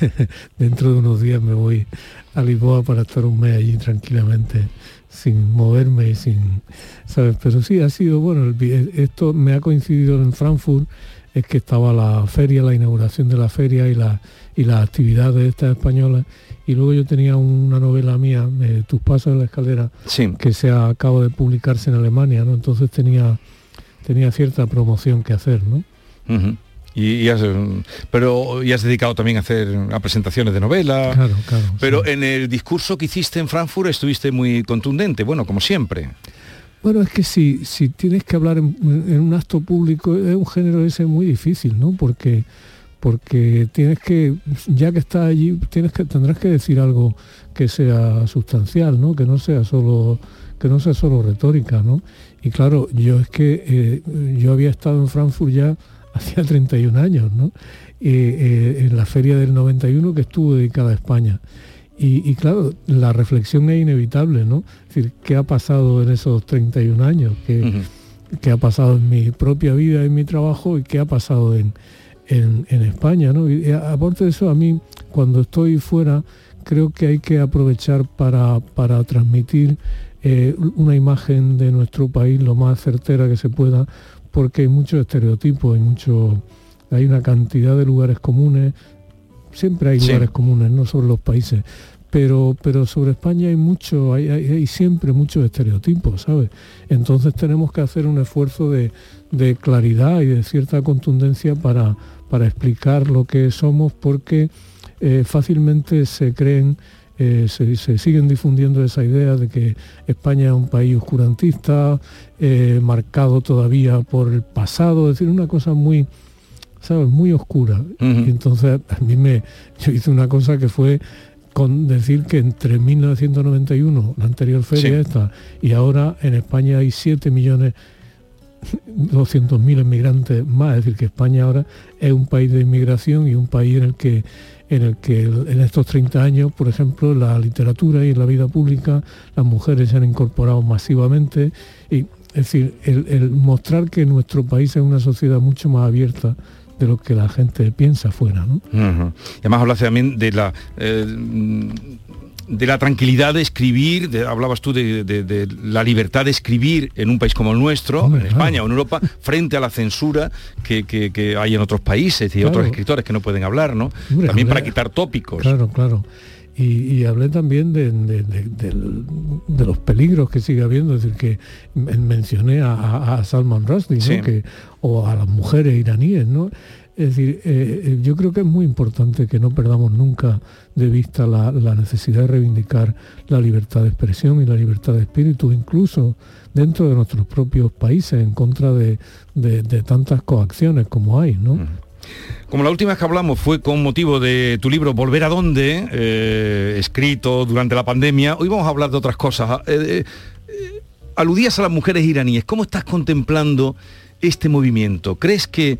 Dentro de unos días me voy a Lisboa para estar un mes allí tranquilamente, sin moverme y sin, ¿sabes? Pero sí, ha sido, bueno, el esto me ha coincidido en Frankfurt, es que estaba la feria, la inauguración de la feria y, la, y las actividades de estas españolas. Y luego yo tenía una novela mía, de Tus pasos en la escalera, que se acaba de publicarse en Alemania, ¿no? Entonces tenía tenía cierta promoción que hacer, ¿no? Y, y has, eh, pero y has dedicado también a hacer a presentaciones de novela. Claro, claro. Pero en el discurso que hiciste en Frankfurt estuviste muy contundente, bueno, como siempre. Bueno, es que si, si tienes que hablar en, en un acto público, es un género ese muy difícil, ¿no? Porque, porque tienes que, ya que estás allí, tienes que, tendrás que decir algo que sea sustancial, ¿no? Que no sea solo, que no sea solo retórica, ¿no? Y claro, yo es que eh, yo había estado en Frankfurt ya hacía 31 años, ¿no? Eh, eh, en la feria del 91 que estuvo dedicada a España. Y, y claro, la reflexión es inevitable, ¿no? Es decir, ¿qué ha pasado en esos 31 años? ¿Qué, qué ha pasado en mi propia vida, en mi trabajo y qué ha pasado en, en- en España, ¿no? Y a- aparte de eso, a mí, cuando estoy fuera, creo que hay que aprovechar para, para transmitir eh, una imagen de nuestro país lo más certera que se pueda, porque hay muchos estereotipos, hay mucho, hay una cantidad de lugares comunes, siempre hay Sí. lugares comunes, no sobre los países, pero, pero sobre España hay mucho, hay, hay- hay siempre muchos estereotipos, ¿sabes? Entonces tenemos que hacer un esfuerzo de, de claridad y de cierta contundencia para, para explicar lo que somos, porque eh, fácilmente se creen, eh, se, se siguen difundiendo esa idea de que España es un país oscurantista, eh, marcado todavía por el pasado, es decir, una cosa muy, ¿sabes? Muy oscura. Y entonces a mí me, yo hice una cosa que fue con decir que entre 1991, la anterior feria Sí. esta, y ahora en España hay 7 millones 200.000 inmigrantes más, es decir, que España ahora es un país de inmigración y un país en el que en el que en estos 30 años, por ejemplo, la literatura y en la vida pública, las mujeres se han incorporado masivamente. Y, es decir, el, mostrar que nuestro país es una sociedad mucho más abierta de lo que la gente piensa fuera, ¿no? Además hablaste también de la eh, de la tranquilidad de escribir, de- hablabas tú de, de- de la libertad de escribir en un país como el nuestro, en España o en Europa, frente a la censura que, que- que hay en otros países y Claro. otros escritores que no pueden hablar, ¿no? Hombre, también para quitar tópicos. Claro, claro. Y, y hablé también de, de- de- del- de los peligros que sigue habiendo, es decir, que men- mencioné a, a- a Salman Rushdie, ¿no? Sí. que, o a las mujeres iraníes, ¿no? Es decir, eh, eh, yo creo que es muy importante que no perdamos nunca de vista la, necesidad de reivindicar la libertad de expresión y la libertad de espíritu, incluso dentro de nuestros propios países, en contra de, tantas coacciones como hay, ¿no? Como la última vez que hablamos fue con motivo de tu libro Volver a dónde, eh, escrito durante la pandemia, hoy vamos a hablar de otras cosas. Aludías a las mujeres iraníes, ¿cómo estás contemplando este movimiento? ¿Crees que,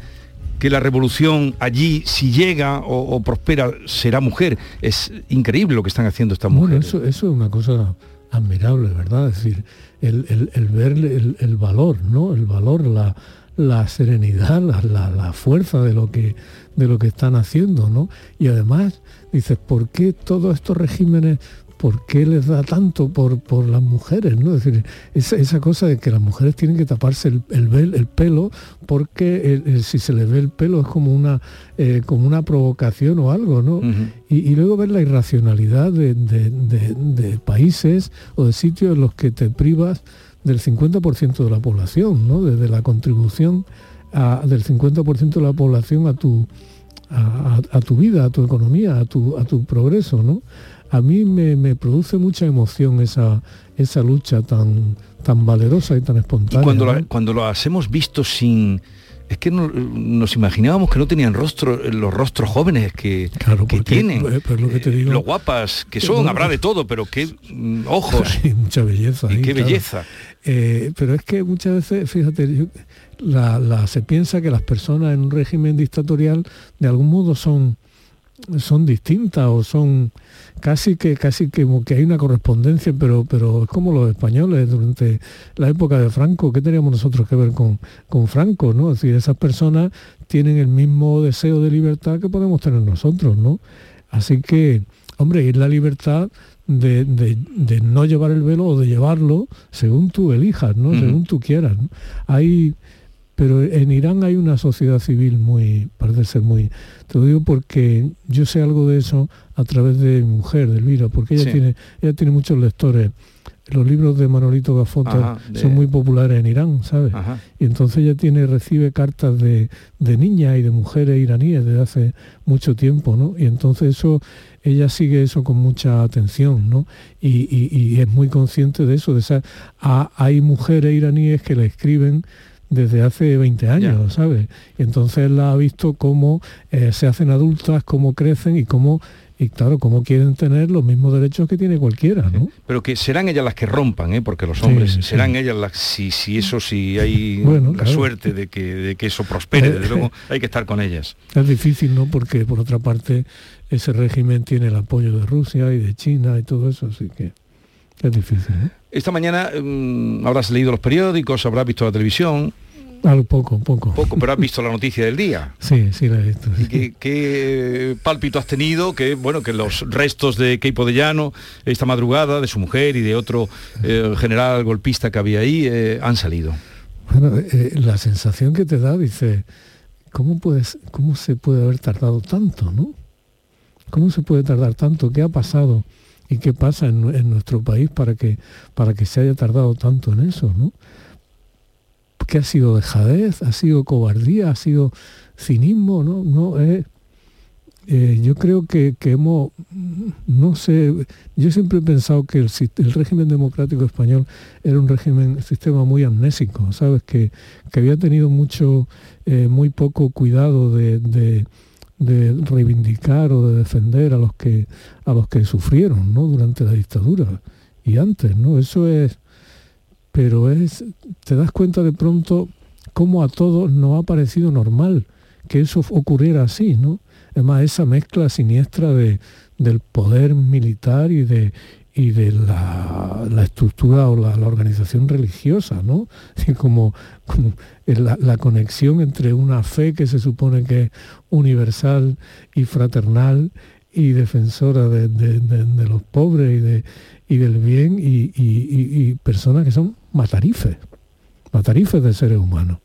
que la revolución allí, si llega o, o prospera, será mujer? Es increíble lo que están haciendo estas Bueno, mujeres. eso, eso es una cosa admirable, ¿verdad? Es decir, el, ver el, valor, ¿no? El valor, la, la serenidad, la, la, fuerza de lo, que, de lo que están haciendo, ¿no? Y además, dices, ¿por qué todos estos regímenes ¿por qué les da tanto por, por las mujeres? ¿no? Es decir, esa, cosa de que las mujeres tienen que taparse el, el, pelo porque si se les ve el pelo es como una, eh, como una provocación o algo, ¿no? y, luego ver la irracionalidad de, países o de sitios en los que te privas del 50% de la población, ¿no? Desde la contribución del 50% de la población a tu, a, a, tu vida, a tu economía, a tu, a tu progreso, ¿no? A mí me, produce mucha emoción esa, esa lucha tan, tan valerosa y tan espontánea. cuando, cuando lo hemos visto sin... Es que nos imaginábamos que no tenían rostro, los rostros jóvenes que, que tienen, eh, eh, lo guapas que son, habrá de todo, pero qué mm, ojos. y mucha belleza. Y qué belleza. Eh, pero es que muchas veces, fíjate, la, se piensa que las personas en un régimen dictatorial de algún modo son, son distintas o son casi que casi que, que hay una correspondencia, pero, pero es como los españoles durante la época de Franco, ¿qué teníamos nosotros que ver con, con Franco? ¿no? Es decir, esas personas tienen el mismo deseo de libertad que podemos tener nosotros, ¿no? Así que, hombre, es la libertad de, no llevar el velo o de llevarlo según tú elijas, ¿no? Según tú quieras. Hay pero en Irán hay una sociedad civil muy, parece ser muy, te lo digo porque yo sé algo de eso a través de mi mujer, de Elvira, porque ella tiene, ella tiene muchos lectores. Los libros de Manolito Gafota son muy populares en Irán, ¿sabes? Y entonces ella tiene, recibe cartas de, niñas y de mujeres iraníes desde hace mucho tiempo, ¿no? Y entonces eso, ella sigue eso con mucha atención, ¿no? Y, es muy consciente de eso, de esa, hay mujeres iraníes que le escriben desde hace 20 años, ¿sabes? entonces la ha visto cómo eh, se hacen adultas, cómo crecen y cómo y claro, cómo quieren tener los mismos derechos que tiene cualquiera, ¿no? Pero que serán ellas las que rompan, ¿eh? porque los hombres serán ellas las, si, si eso, si hay la suerte de que, de que eso prospere, desde luego hay que estar con ellas. Es difícil, ¿no? Porque por otra parte ese régimen tiene el apoyo de Rusia y de China y todo eso, así que es difícil. ¿eh? Esta mañana mm, habrás leído los periódicos, habrás visto la televisión. Algo poco, poco. Poco, pero has visto la noticia del día. Sí, sí la he visto. qué, pálpito has tenido? Que bueno, que los restos de Keipo de Llano esta madrugada, de su mujer y de otro eh, general golpista que había ahí, eh, han salido. Bueno, eh, la sensación que te da, dice, ¿cómo, puedes, ¿cómo se puede haber tardado tanto, no? ¿Cómo se puede tardar tanto? ¿Qué ha pasado? ¿Y qué pasa en, nuestro país para que, para que se haya tardado tanto en eso? ¿no? ¿Qué ha sido dejadez? ¿Ha sido cobardía? ¿Ha sido cinismo? No, no eh, yo creo que, hemos, no sé, yo siempre he pensado que el, régimen democrático español era un régimen, sistema muy amnésico, ¿sabes? Que, había tenido mucho, eh, muy poco cuidado de de reivindicar o de defender a los que a los que sufrieron ¿no? durante la dictadura y antes no eso es pero es te das cuenta de pronto cómo a todos nos ha parecido normal que eso ocurriera así no además esa mezcla siniestra de, del poder militar y de y de la, estructura o la, organización religiosa, ¿no? como, la, conexión entre una fe que se supone que es universal y fraternal y defensora de, los pobres y, de, y del bien y, personas que son matarifes, matarifes de seres humanos.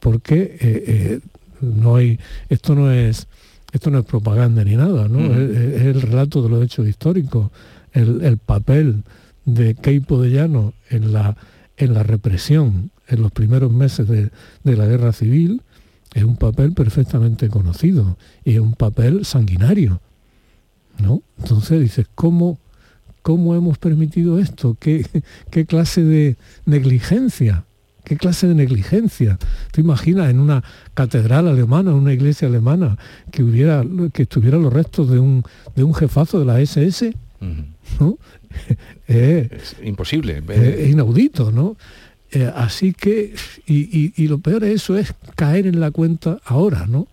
Porque eh, eh, no hay, esto no es esto no es propaganda ni nada, ¿no? es, el relato de los hechos históricos el, papel de Keipo de Llano en la, en la represión en los primeros meses de, la guerra civil es un papel perfectamente conocido y es un papel sanguinario. ¿no? Entonces dices, ¿cómo, cómo hemos permitido esto? ¿Qué, ¿Qué clase de negligencia? ¿Qué clase de negligencia? Tú imaginas en una catedral alemana, en una iglesia alemana, que hubiera, que estuvieran los restos de un, de un jefazo de la SS es imposible. Es inaudito, ¿no? Eh, así que, y, lo peor de eso es caer en la cuenta ahora, ¿no?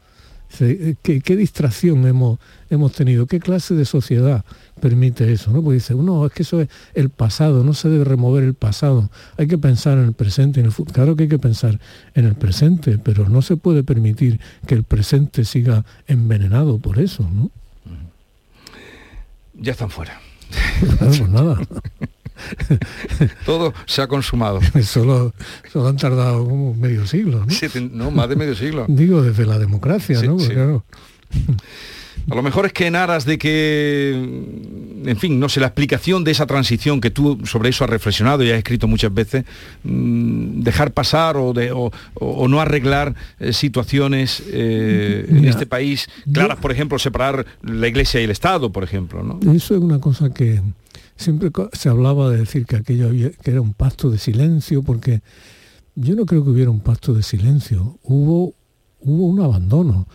¿Qué, distracción hemos, hemos tenido? ¿Qué clase de sociedad permite eso, ¿no? Porque dice, no, es que eso es el pasado, no se debe remover el pasado, hay que pensar en el presente, en el futuro. Claro que hay que pensar en el presente, pero no se puede permitir que el presente siga envenenado por eso, ¿no? Ya están fuera. pues nada. Todo se ha consumado. solo, solo han tardado como medio siglo, ¿no? no, más de medio siglo. Digo, desde la democracia, ¿no? claro. A lo mejor es que en aras de que, en fin, no sé, la explicación de esa transición que tú sobre eso has reflexionado y has escrito muchas veces, mm, dejar pasar o, de, o, no arreglar eh, situaciones eh, en este país claras, por ejemplo, separar la Iglesia y el Estado, por ejemplo. ¿no? Eso es una cosa que siempre se hablaba de decir que aquello que era un pacto de silencio, porque yo no creo que hubiera un pacto de silencio, hubo, hubo un abandono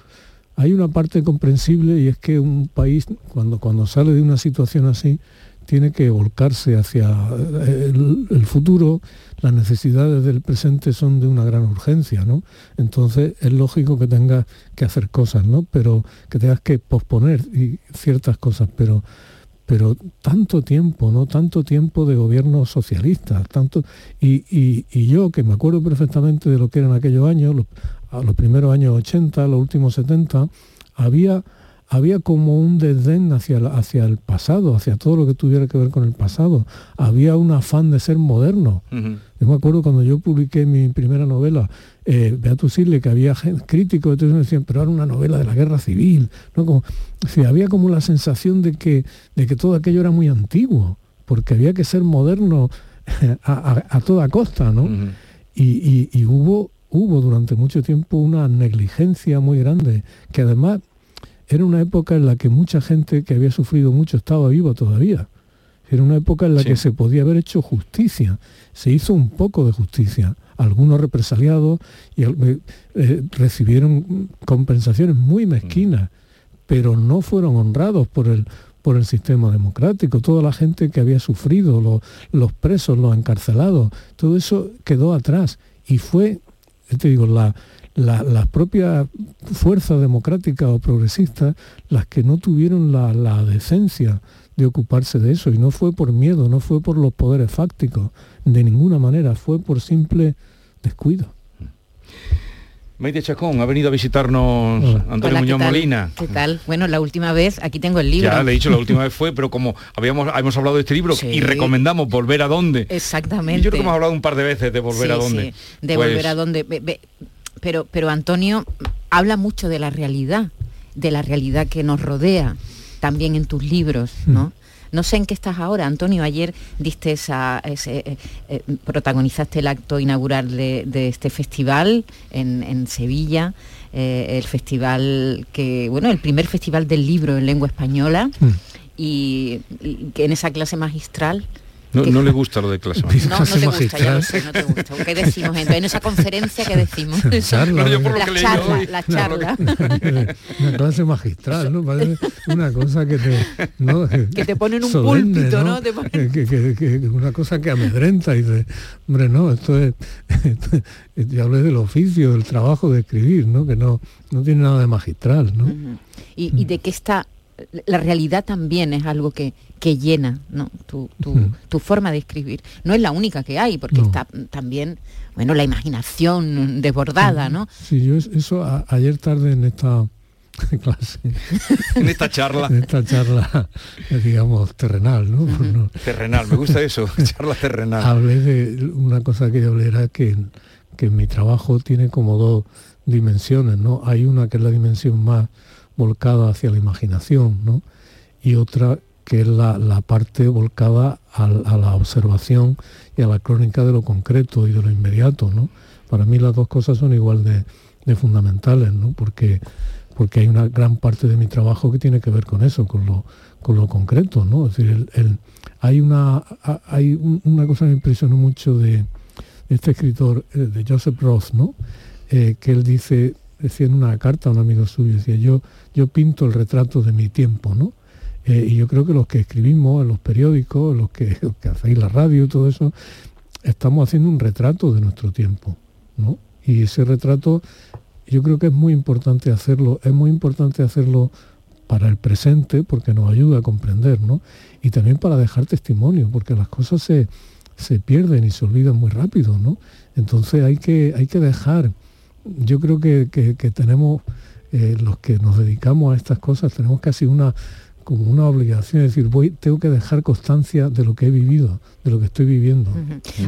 hay una parte comprensible y es que un país cuando, cuando sale de una situación así tiene que volcarse hacia eh, el, futuro, las necesidades del presente son de una gran urgencia, ¿no? Entonces es lógico que tengas que hacer cosas, ¿no? Pero que tengas que posponer ciertas cosas, pero pero tanto tiempo, ¿no? Tanto tiempo de gobierno socialista, tanto. Y, y, yo, que me acuerdo perfectamente de lo que eran aquellos años, a los primeros años 80, los últimos 70, había, había como un desdén hacia, hacia el pasado, hacia todo lo que tuviera que ver con el pasado. Había un afán de ser moderno. Yo me acuerdo cuando yo publiqué mi primera novela, eh, Beatus que había críticos, entonces me decían, pero era una novela de la guerra civil. ¿no? Como, había como la sensación de que, de que todo aquello era muy antiguo, porque había que ser moderno a, toda costa, ¿no? y hubo hubo durante mucho tiempo una negligencia muy grande, que además era una época en la que mucha gente que había sufrido mucho estaba viva todavía. Era una época en la que se podía haber hecho justicia. Se hizo un poco de justicia. Algunos represaliados y, eh, eh, recibieron compensaciones muy mezquinas, pero no fueron honrados por el, por el sistema democrático. Toda la gente que había sufrido, los presos, los encarcelados, todo eso quedó atrás. Y fue te digo, la, las propias fuerzas democráticas o progresistas las que no tuvieron la, decencia de ocuparse de eso. Y no fue por miedo, no fue por los poderes fácticos, de ninguna manera, fue por simple descuido. Maite Chacón, ha venido a visitarnos Antonio Muñoz Molina. ¿Qué tal? Bueno, la última vez, aquí tengo el libro. Ya le he dicho, la última vez fue, pero como habíamos hemos hablado de este libro y recomendamos volver a dónde. Exactamente. yo creo que hemos hablado un par de veces de volver a dónde. de volver pues a dónde. Pero, pero Antonio habla mucho de la realidad, de la realidad que nos rodea, también en tus libros, ¿no? Mm. No sé en qué estás ahora, Antonio. Ayer diste esa, eh, eh, protagonizaste el acto inaugural de, este festival en, Sevilla. Eh, el festival que, bueno, el primer festival del libro en lengua española mm. y, que en esa clase magistral no, le gusta lo de clase magistral. No, no te gusta, ya lo sé, no te gusta. ¿Qué decimos en esa conferencia que decimos? Charla, la, charla, la charla. Una clase magistral, ¿no? Parece una cosa que te... Que te ponen un púlpito, ¿no? una cosa que amedrenta y dice, hombre, no, esto es... ya hablé del oficio, del trabajo de escribir, ¿no? Que no, no tiene nada de magistral, ¿no? ¿Y, ¿Y de qué está la realidad también es algo que, llena ¿no? tu, forma de escribir. No es la única que hay, porque está también, bueno, la imaginación desbordada, ¿no? Sí, yo eso ayer tarde en esta clase. en esta charla. En esta charla, digamos, terrenal, ¿no? Terrenal, me gusta eso, charla terrenal. Hablé de una cosa que yo hablé era que, que mi trabajo tiene como dos dimensiones, ¿no? Hay una que es la dimensión más volcada hacia la imaginación, ¿no? y otra que es la, parte volcada a, la observación y a la crónica de lo concreto y de lo inmediato. ¿no? Para mí las dos cosas son igual de, fundamentales, ¿no? porque, porque hay una gran parte de mi trabajo que tiene que ver con eso, con lo, con lo concreto. ¿no? Es decir, hay, una, hay una cosa que me impresionó mucho de, este escritor, eh, de Joseph Roth, ¿no? Eh, que él dice, decía en una carta a un amigo suyo, decía, yo, yo pinto el retrato de mi tiempo, ¿no? Eh, y yo creo que los que escribimos en los periódicos, los que, hacéis la radio y todo eso, estamos haciendo un retrato de nuestro tiempo, ¿no? Y ese retrato yo creo que es muy importante hacerlo, es muy importante hacerlo para el presente, porque nos ayuda a comprender, ¿no? Y también para dejar testimonio, porque las cosas se, se pierden y se olvidan muy rápido, ¿no? Entonces hay que, hay que dejar, yo creo que, que- que tenemos, eh, los que nos dedicamos a estas cosas, tenemos casi una como una obligación, es decir, voy, tengo que dejar constancia de lo que he vivido, de lo que estoy viviendo.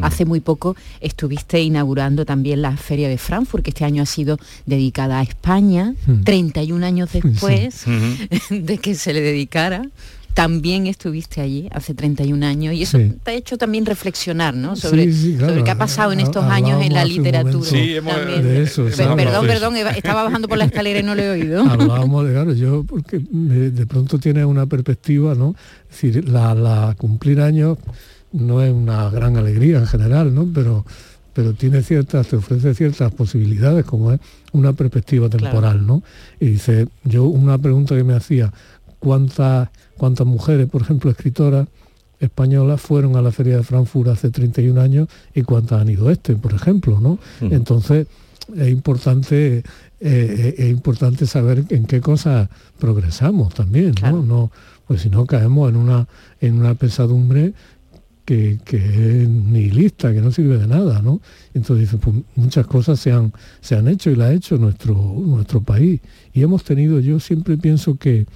Hace muy poco estuviste inaugurando también la Feria de Frankfurt, que este año ha sido dedicada a España, Mm. 31 años después de que se le dedicara. También estuviste allí hace 31 años y eso Sí. te ha hecho también reflexionar ¿no? sobre, Sí, sí, claro. sobre qué ha pasado en estos años en la literatura. Sí, hemos- también. de eso, perdón, de perdón, estaba bajando por la escalera y no lo he oído. Hablábamos de, claro, yo porque me- de pronto tienes una perspectiva, ¿no? Es decir, la, la cumplir años no es una gran alegría en general, ¿no? Pero, pero tiene ciertas, te ofrece ciertas posibilidades, como es una perspectiva temporal, ¿no? Y dice, yo una pregunta que me hacía, ¿cuántas, cuántas mujeres, por ejemplo, escritoras españolas fueron a la Feria de Frankfurt hace 31 años y cuántas han ido este, por ejemplo, ¿no? Ujú. Entonces, es importante eh, eh, es importante saber en qué cosas progresamos también, ¿no? no pues si no caemos en una en una pesadumbre que, que es nihilista, que no sirve de nada, ¿no? Entonces pues, muchas cosas se han, se han hecho y las ha hecho nuestro, nuestro país. Y hemos tenido, yo siempre pienso que,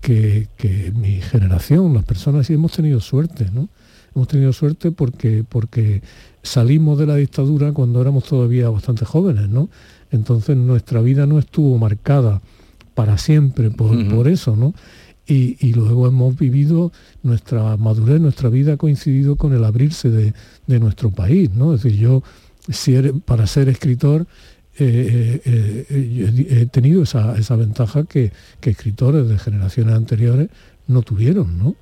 que, que mi generación, las personas, sí hemos tenido suerte, ¿no? Hemos tenido suerte porque, porque salimos de la dictadura cuando éramos todavía bastante jóvenes, ¿no? Entonces nuestra vida no estuvo marcada para siempre por, por eso, ¿no? Y, y luego hemos vivido nuestra madurez, nuestra vida ha coincidido con el abrirse de, de nuestro país, ¿no? Es decir, yo, si eres- para ser escritor, eh, eh, eh, he tenido esa, esa ventaja que, que escritores de generaciones anteriores no tuvieron, ¿no?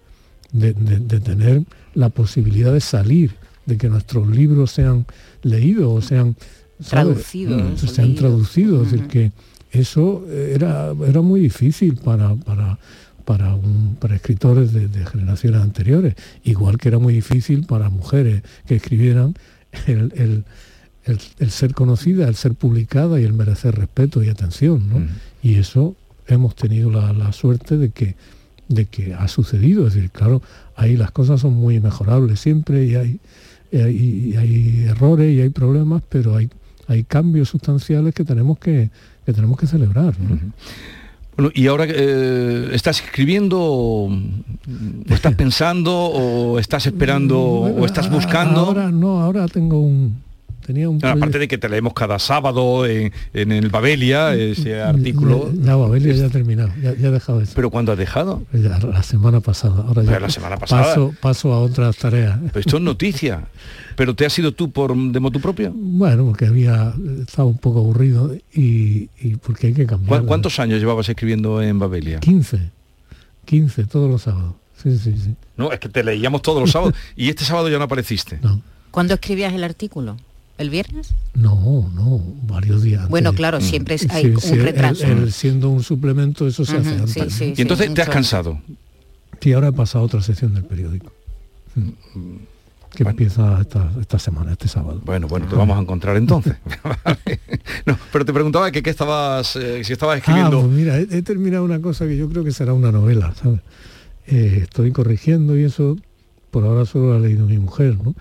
De, de- de tener la posibilidad de salir, de que nuestros libros sean leídos o sean. Traducidos, Mm, sean leídos. traducidos, es decir, que eso era, era muy difícil para, para, para, un- para escritores de, de generaciones anteriores, igual que era muy difícil para mujeres que escribieran el, el- el- el ser conocida, el ser publicada y el merecer respeto y atención. ¿no? Y eso hemos tenido la, la suerte de que, de que ha sucedido. Es decir, claro, ahí las cosas son muy mejorables siempre y hay, y hay, y hay errores y hay problemas, pero hay, hay cambios sustanciales que tenemos que, que tenemos que celebrar. ¿no? Bueno, y ahora eh, estás escribiendo, o estás pensando, o estás esperando, o estás buscando. Ahora no, ahora tengo un tenía un No, aparte proyecto- de que te leemos cada sábado en, en el Babelia, ese artículo. Ya, Babelia ya ha terminado, ya, ya he dejado eso. ¿Pero cuándo has dejado? Ya, la semana pasada. Ahora ya la semana pasada. Paso, paso a otras tareas. Pero esto es noticia. ¿Pero te has sido tú por de motu propio? Bueno, porque había estaba un poco aburrido y, y porque hay que cambiar. ¿Cu- ¿Cuántos años llevabas escribiendo en Babelia? 15. 15 todos los sábados. Sí, sí, sí. No, es que te leíamos todos los sábados y este sábado ya no apareciste. ¿Cuándo escribías el artículo? ¿El viernes? No, no, varios días. Bueno, antes. claro, siempre es- hay Sí, un sí, retraso. el siendo un suplemento, eso se hace antes. sí, Y entonces sí, te has cansado. Sí, ahora he pasado a otra sección del periódico. Mm. Que empieza esta, esta semana, este sábado. Bueno, bueno, te vamos a encontrar entonces. Vale. no, pero te preguntaba que qué estabas, eh, si estabas escribiendo. Ah, pues mira, he, he terminado una cosa que yo creo que será una novela, ¿sabes? Eh, estoy corrigiendo y eso por ahora solo lo ha leído mi mujer, ¿no?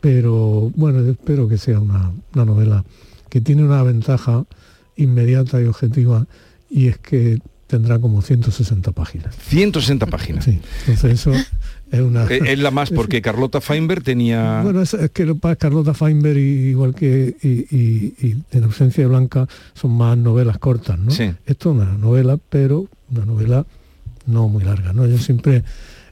Pero bueno, yo espero que sea una, una novela que tiene una ventaja inmediata y objetiva y es que tendrá como 160 páginas. 160 páginas. Sí, entonces eso es una... Eh, Es la más porque Carlota Feinberg tenía. Bueno, es, es que Carlota Feinberg, y- igual que y, y- y En ausencia de Blanca, son más novelas cortas, ¿no? Sí. Esto es una novela, pero una novela no muy larga, ¿no? Yo siempre,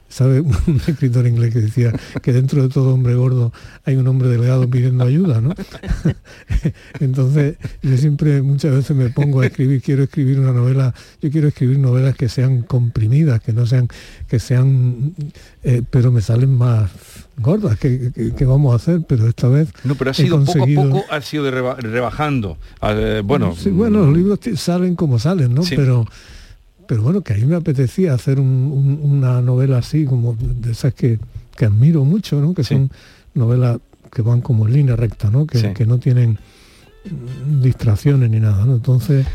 ¿sabe? Un escritor inglés que decía que dentro de todo hombre gordo hay un hombre delgado pidiendo ayuda, ¿no? Entonces, yo siempre, muchas veces me pongo a escribir, quiero escribir una novela, yo quiero escribir novelas que sean comprimidas, que no sean, que sean, eh, pero me salen más gordas, que, que- que vamos a hacer, pero esta vez... No, pero ha sido poco a conseguido- poco, ha sido de reba- rebajando. Eh, bueno, Sí, bueno, los libros salen como salen, ¿no? Sí. Pero pero bueno, que a mí me apetecía hacer un- un- una novela así, como de esas que, que admiro mucho, ¿no? Que son novelas que van como en línea recta, ¿no? Que, Sí. que no tienen distracciones ni nada, ¿no? Entonces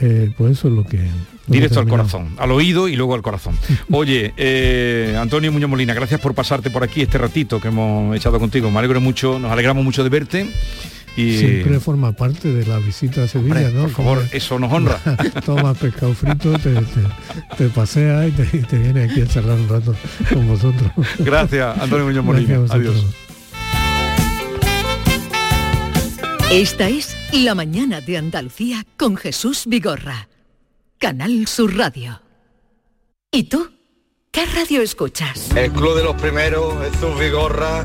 eh, pues eso es lo que... Directo al corazón, al oído y luego al corazón. Oye, eh, Antonio Muñoz Molina, gracias por pasarte por aquí este ratito que hemos echado contigo. Me alegro mucho, nos alegramos mucho de verte. Y... Siempre forma parte de la visita a Sevilla, ¿no? Por favor, eso nos honra. Toma pescado frito, te, te, pasea y te, te, viene aquí a charlar un rato con vosotros. Gracias, Antonio Muñoz Molina. Adiós. Esta es La Mañana de Andalucía con Jesús Vigorra. Canal Sur Radio. ¿Y tú? ¿Qué radio escuchas? El Club de los Primeros, Jesús Vigorra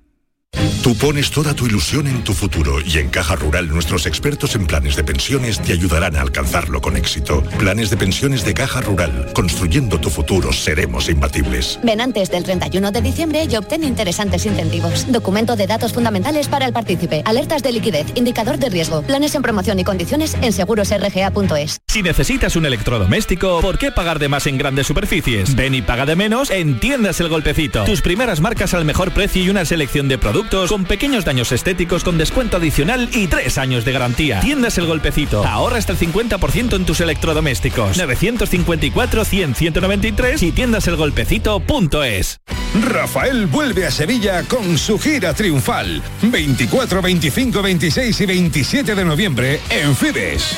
Tú pones toda tu ilusión en tu futuro y en Caja Rural nuestros expertos en planes de pensiones te ayudarán a alcanzarlo con éxito. Planes de pensiones de Caja Rural. Construyendo tu futuro seremos imbatibles. Ven antes del 31 de diciembre y obtén interesantes incentivos. Documento de datos fundamentales para el partícipe. Alertas de liquidez. Indicador de riesgo. Planes en promoción y condiciones en segurosrga.es. Si necesitas un electrodoméstico, ¿por qué pagar de más en grandes superficies? Ven y paga de menos en Tiendas El Golpecito. Tus primeras marcas al mejor precio y una selección de productos con pequeños daños estéticos con descuento adicional y tres años de garantía. Tiendas El Golpecito. Ahorra hasta el 50% en tus electrodomésticos. 954-100-193 y tiendaselgolpecito.es. Rafael vuelve a Sevilla con su gira triunfal. 24, 25, 26 y 27 de noviembre en Fibes.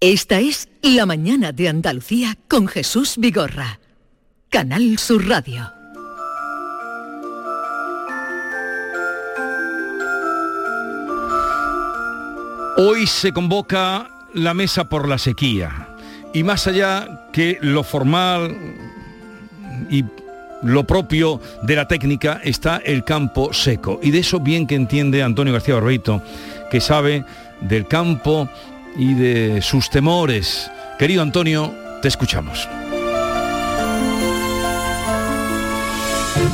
Esta es La Mañana de Andalucía con Jesús Vigorra. Canal Sur Radio. Hoy se convoca la mesa por la sequía y más allá que lo formal y lo propio de la técnica está el campo seco y de eso bien que entiende Antonio García Barbeito, que sabe del campo y de sus temores. Querido Antonio, te escuchamos.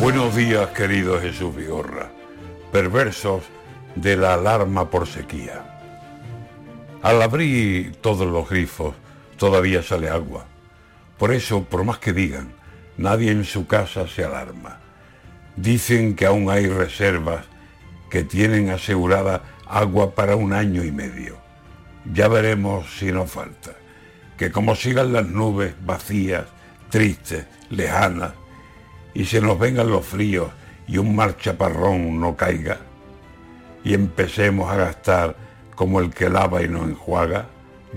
Buenos días, querido Jesús Vigorra, perversos de la alarma por sequía. Al abrir todos los grifos, todavía sale agua. Por eso, por más que digan, nadie en su casa se alarma. Dicen que aún hay reservas que tienen asegurada agua para un año y medio. Ya veremos si nos falta. Que como sigan las nubes vacías, tristes, lejanas, y se nos vengan los fríos y un mar chaparrón no caiga, y empecemos a gastar como el que lava y no enjuaga,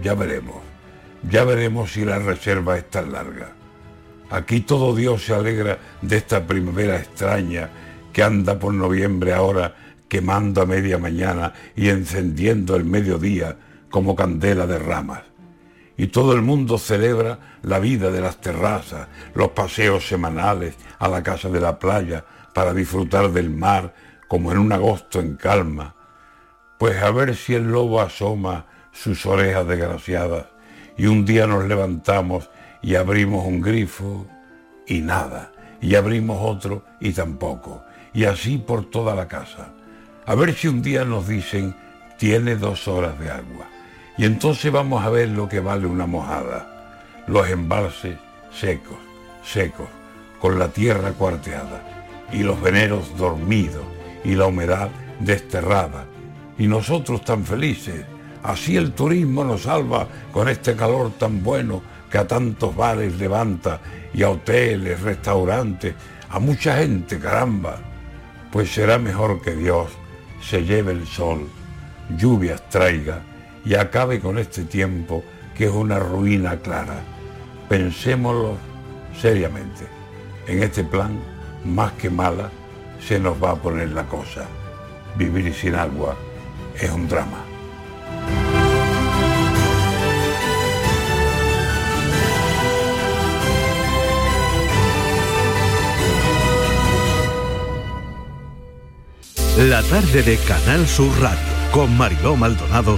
ya veremos. Ya veremos si la reserva es tan larga. Aquí todo Dios se alegra de esta primavera extraña que anda por noviembre ahora quemando a media mañana y encendiendo el mediodía como candela de ramas. Y todo el mundo celebra la vida de las terrazas, los paseos semanales a la casa de la playa para disfrutar del mar como en un agosto en calma. Pues a ver si el lobo asoma sus orejas desgraciadas y un día nos levantamos y abrimos un grifo y nada, y abrimos otro y tampoco, y así por toda la casa. A ver si un día nos dicen, tiene dos horas de agua. Y entonces vamos a ver lo que vale una mojada. Los embalses secos, secos, con la tierra cuarteada, y los veneros dormidos, y la humedad desterrada. Y nosotros tan felices. Así el turismo nos salva con este calor tan bueno que a tantos bares levanta, y a hoteles, restaurantes, a mucha gente, caramba. Pues será mejor que Dios se lleve el sol, lluvias traiga, y acabe con este tiempo que es una ruina clara. pensémoslo seriamente. En este plan, más que mala, se nos va a poner la cosa. Vivir sin agua es un drama. La tarde de Canal Sur Radio con Mariló Maldonado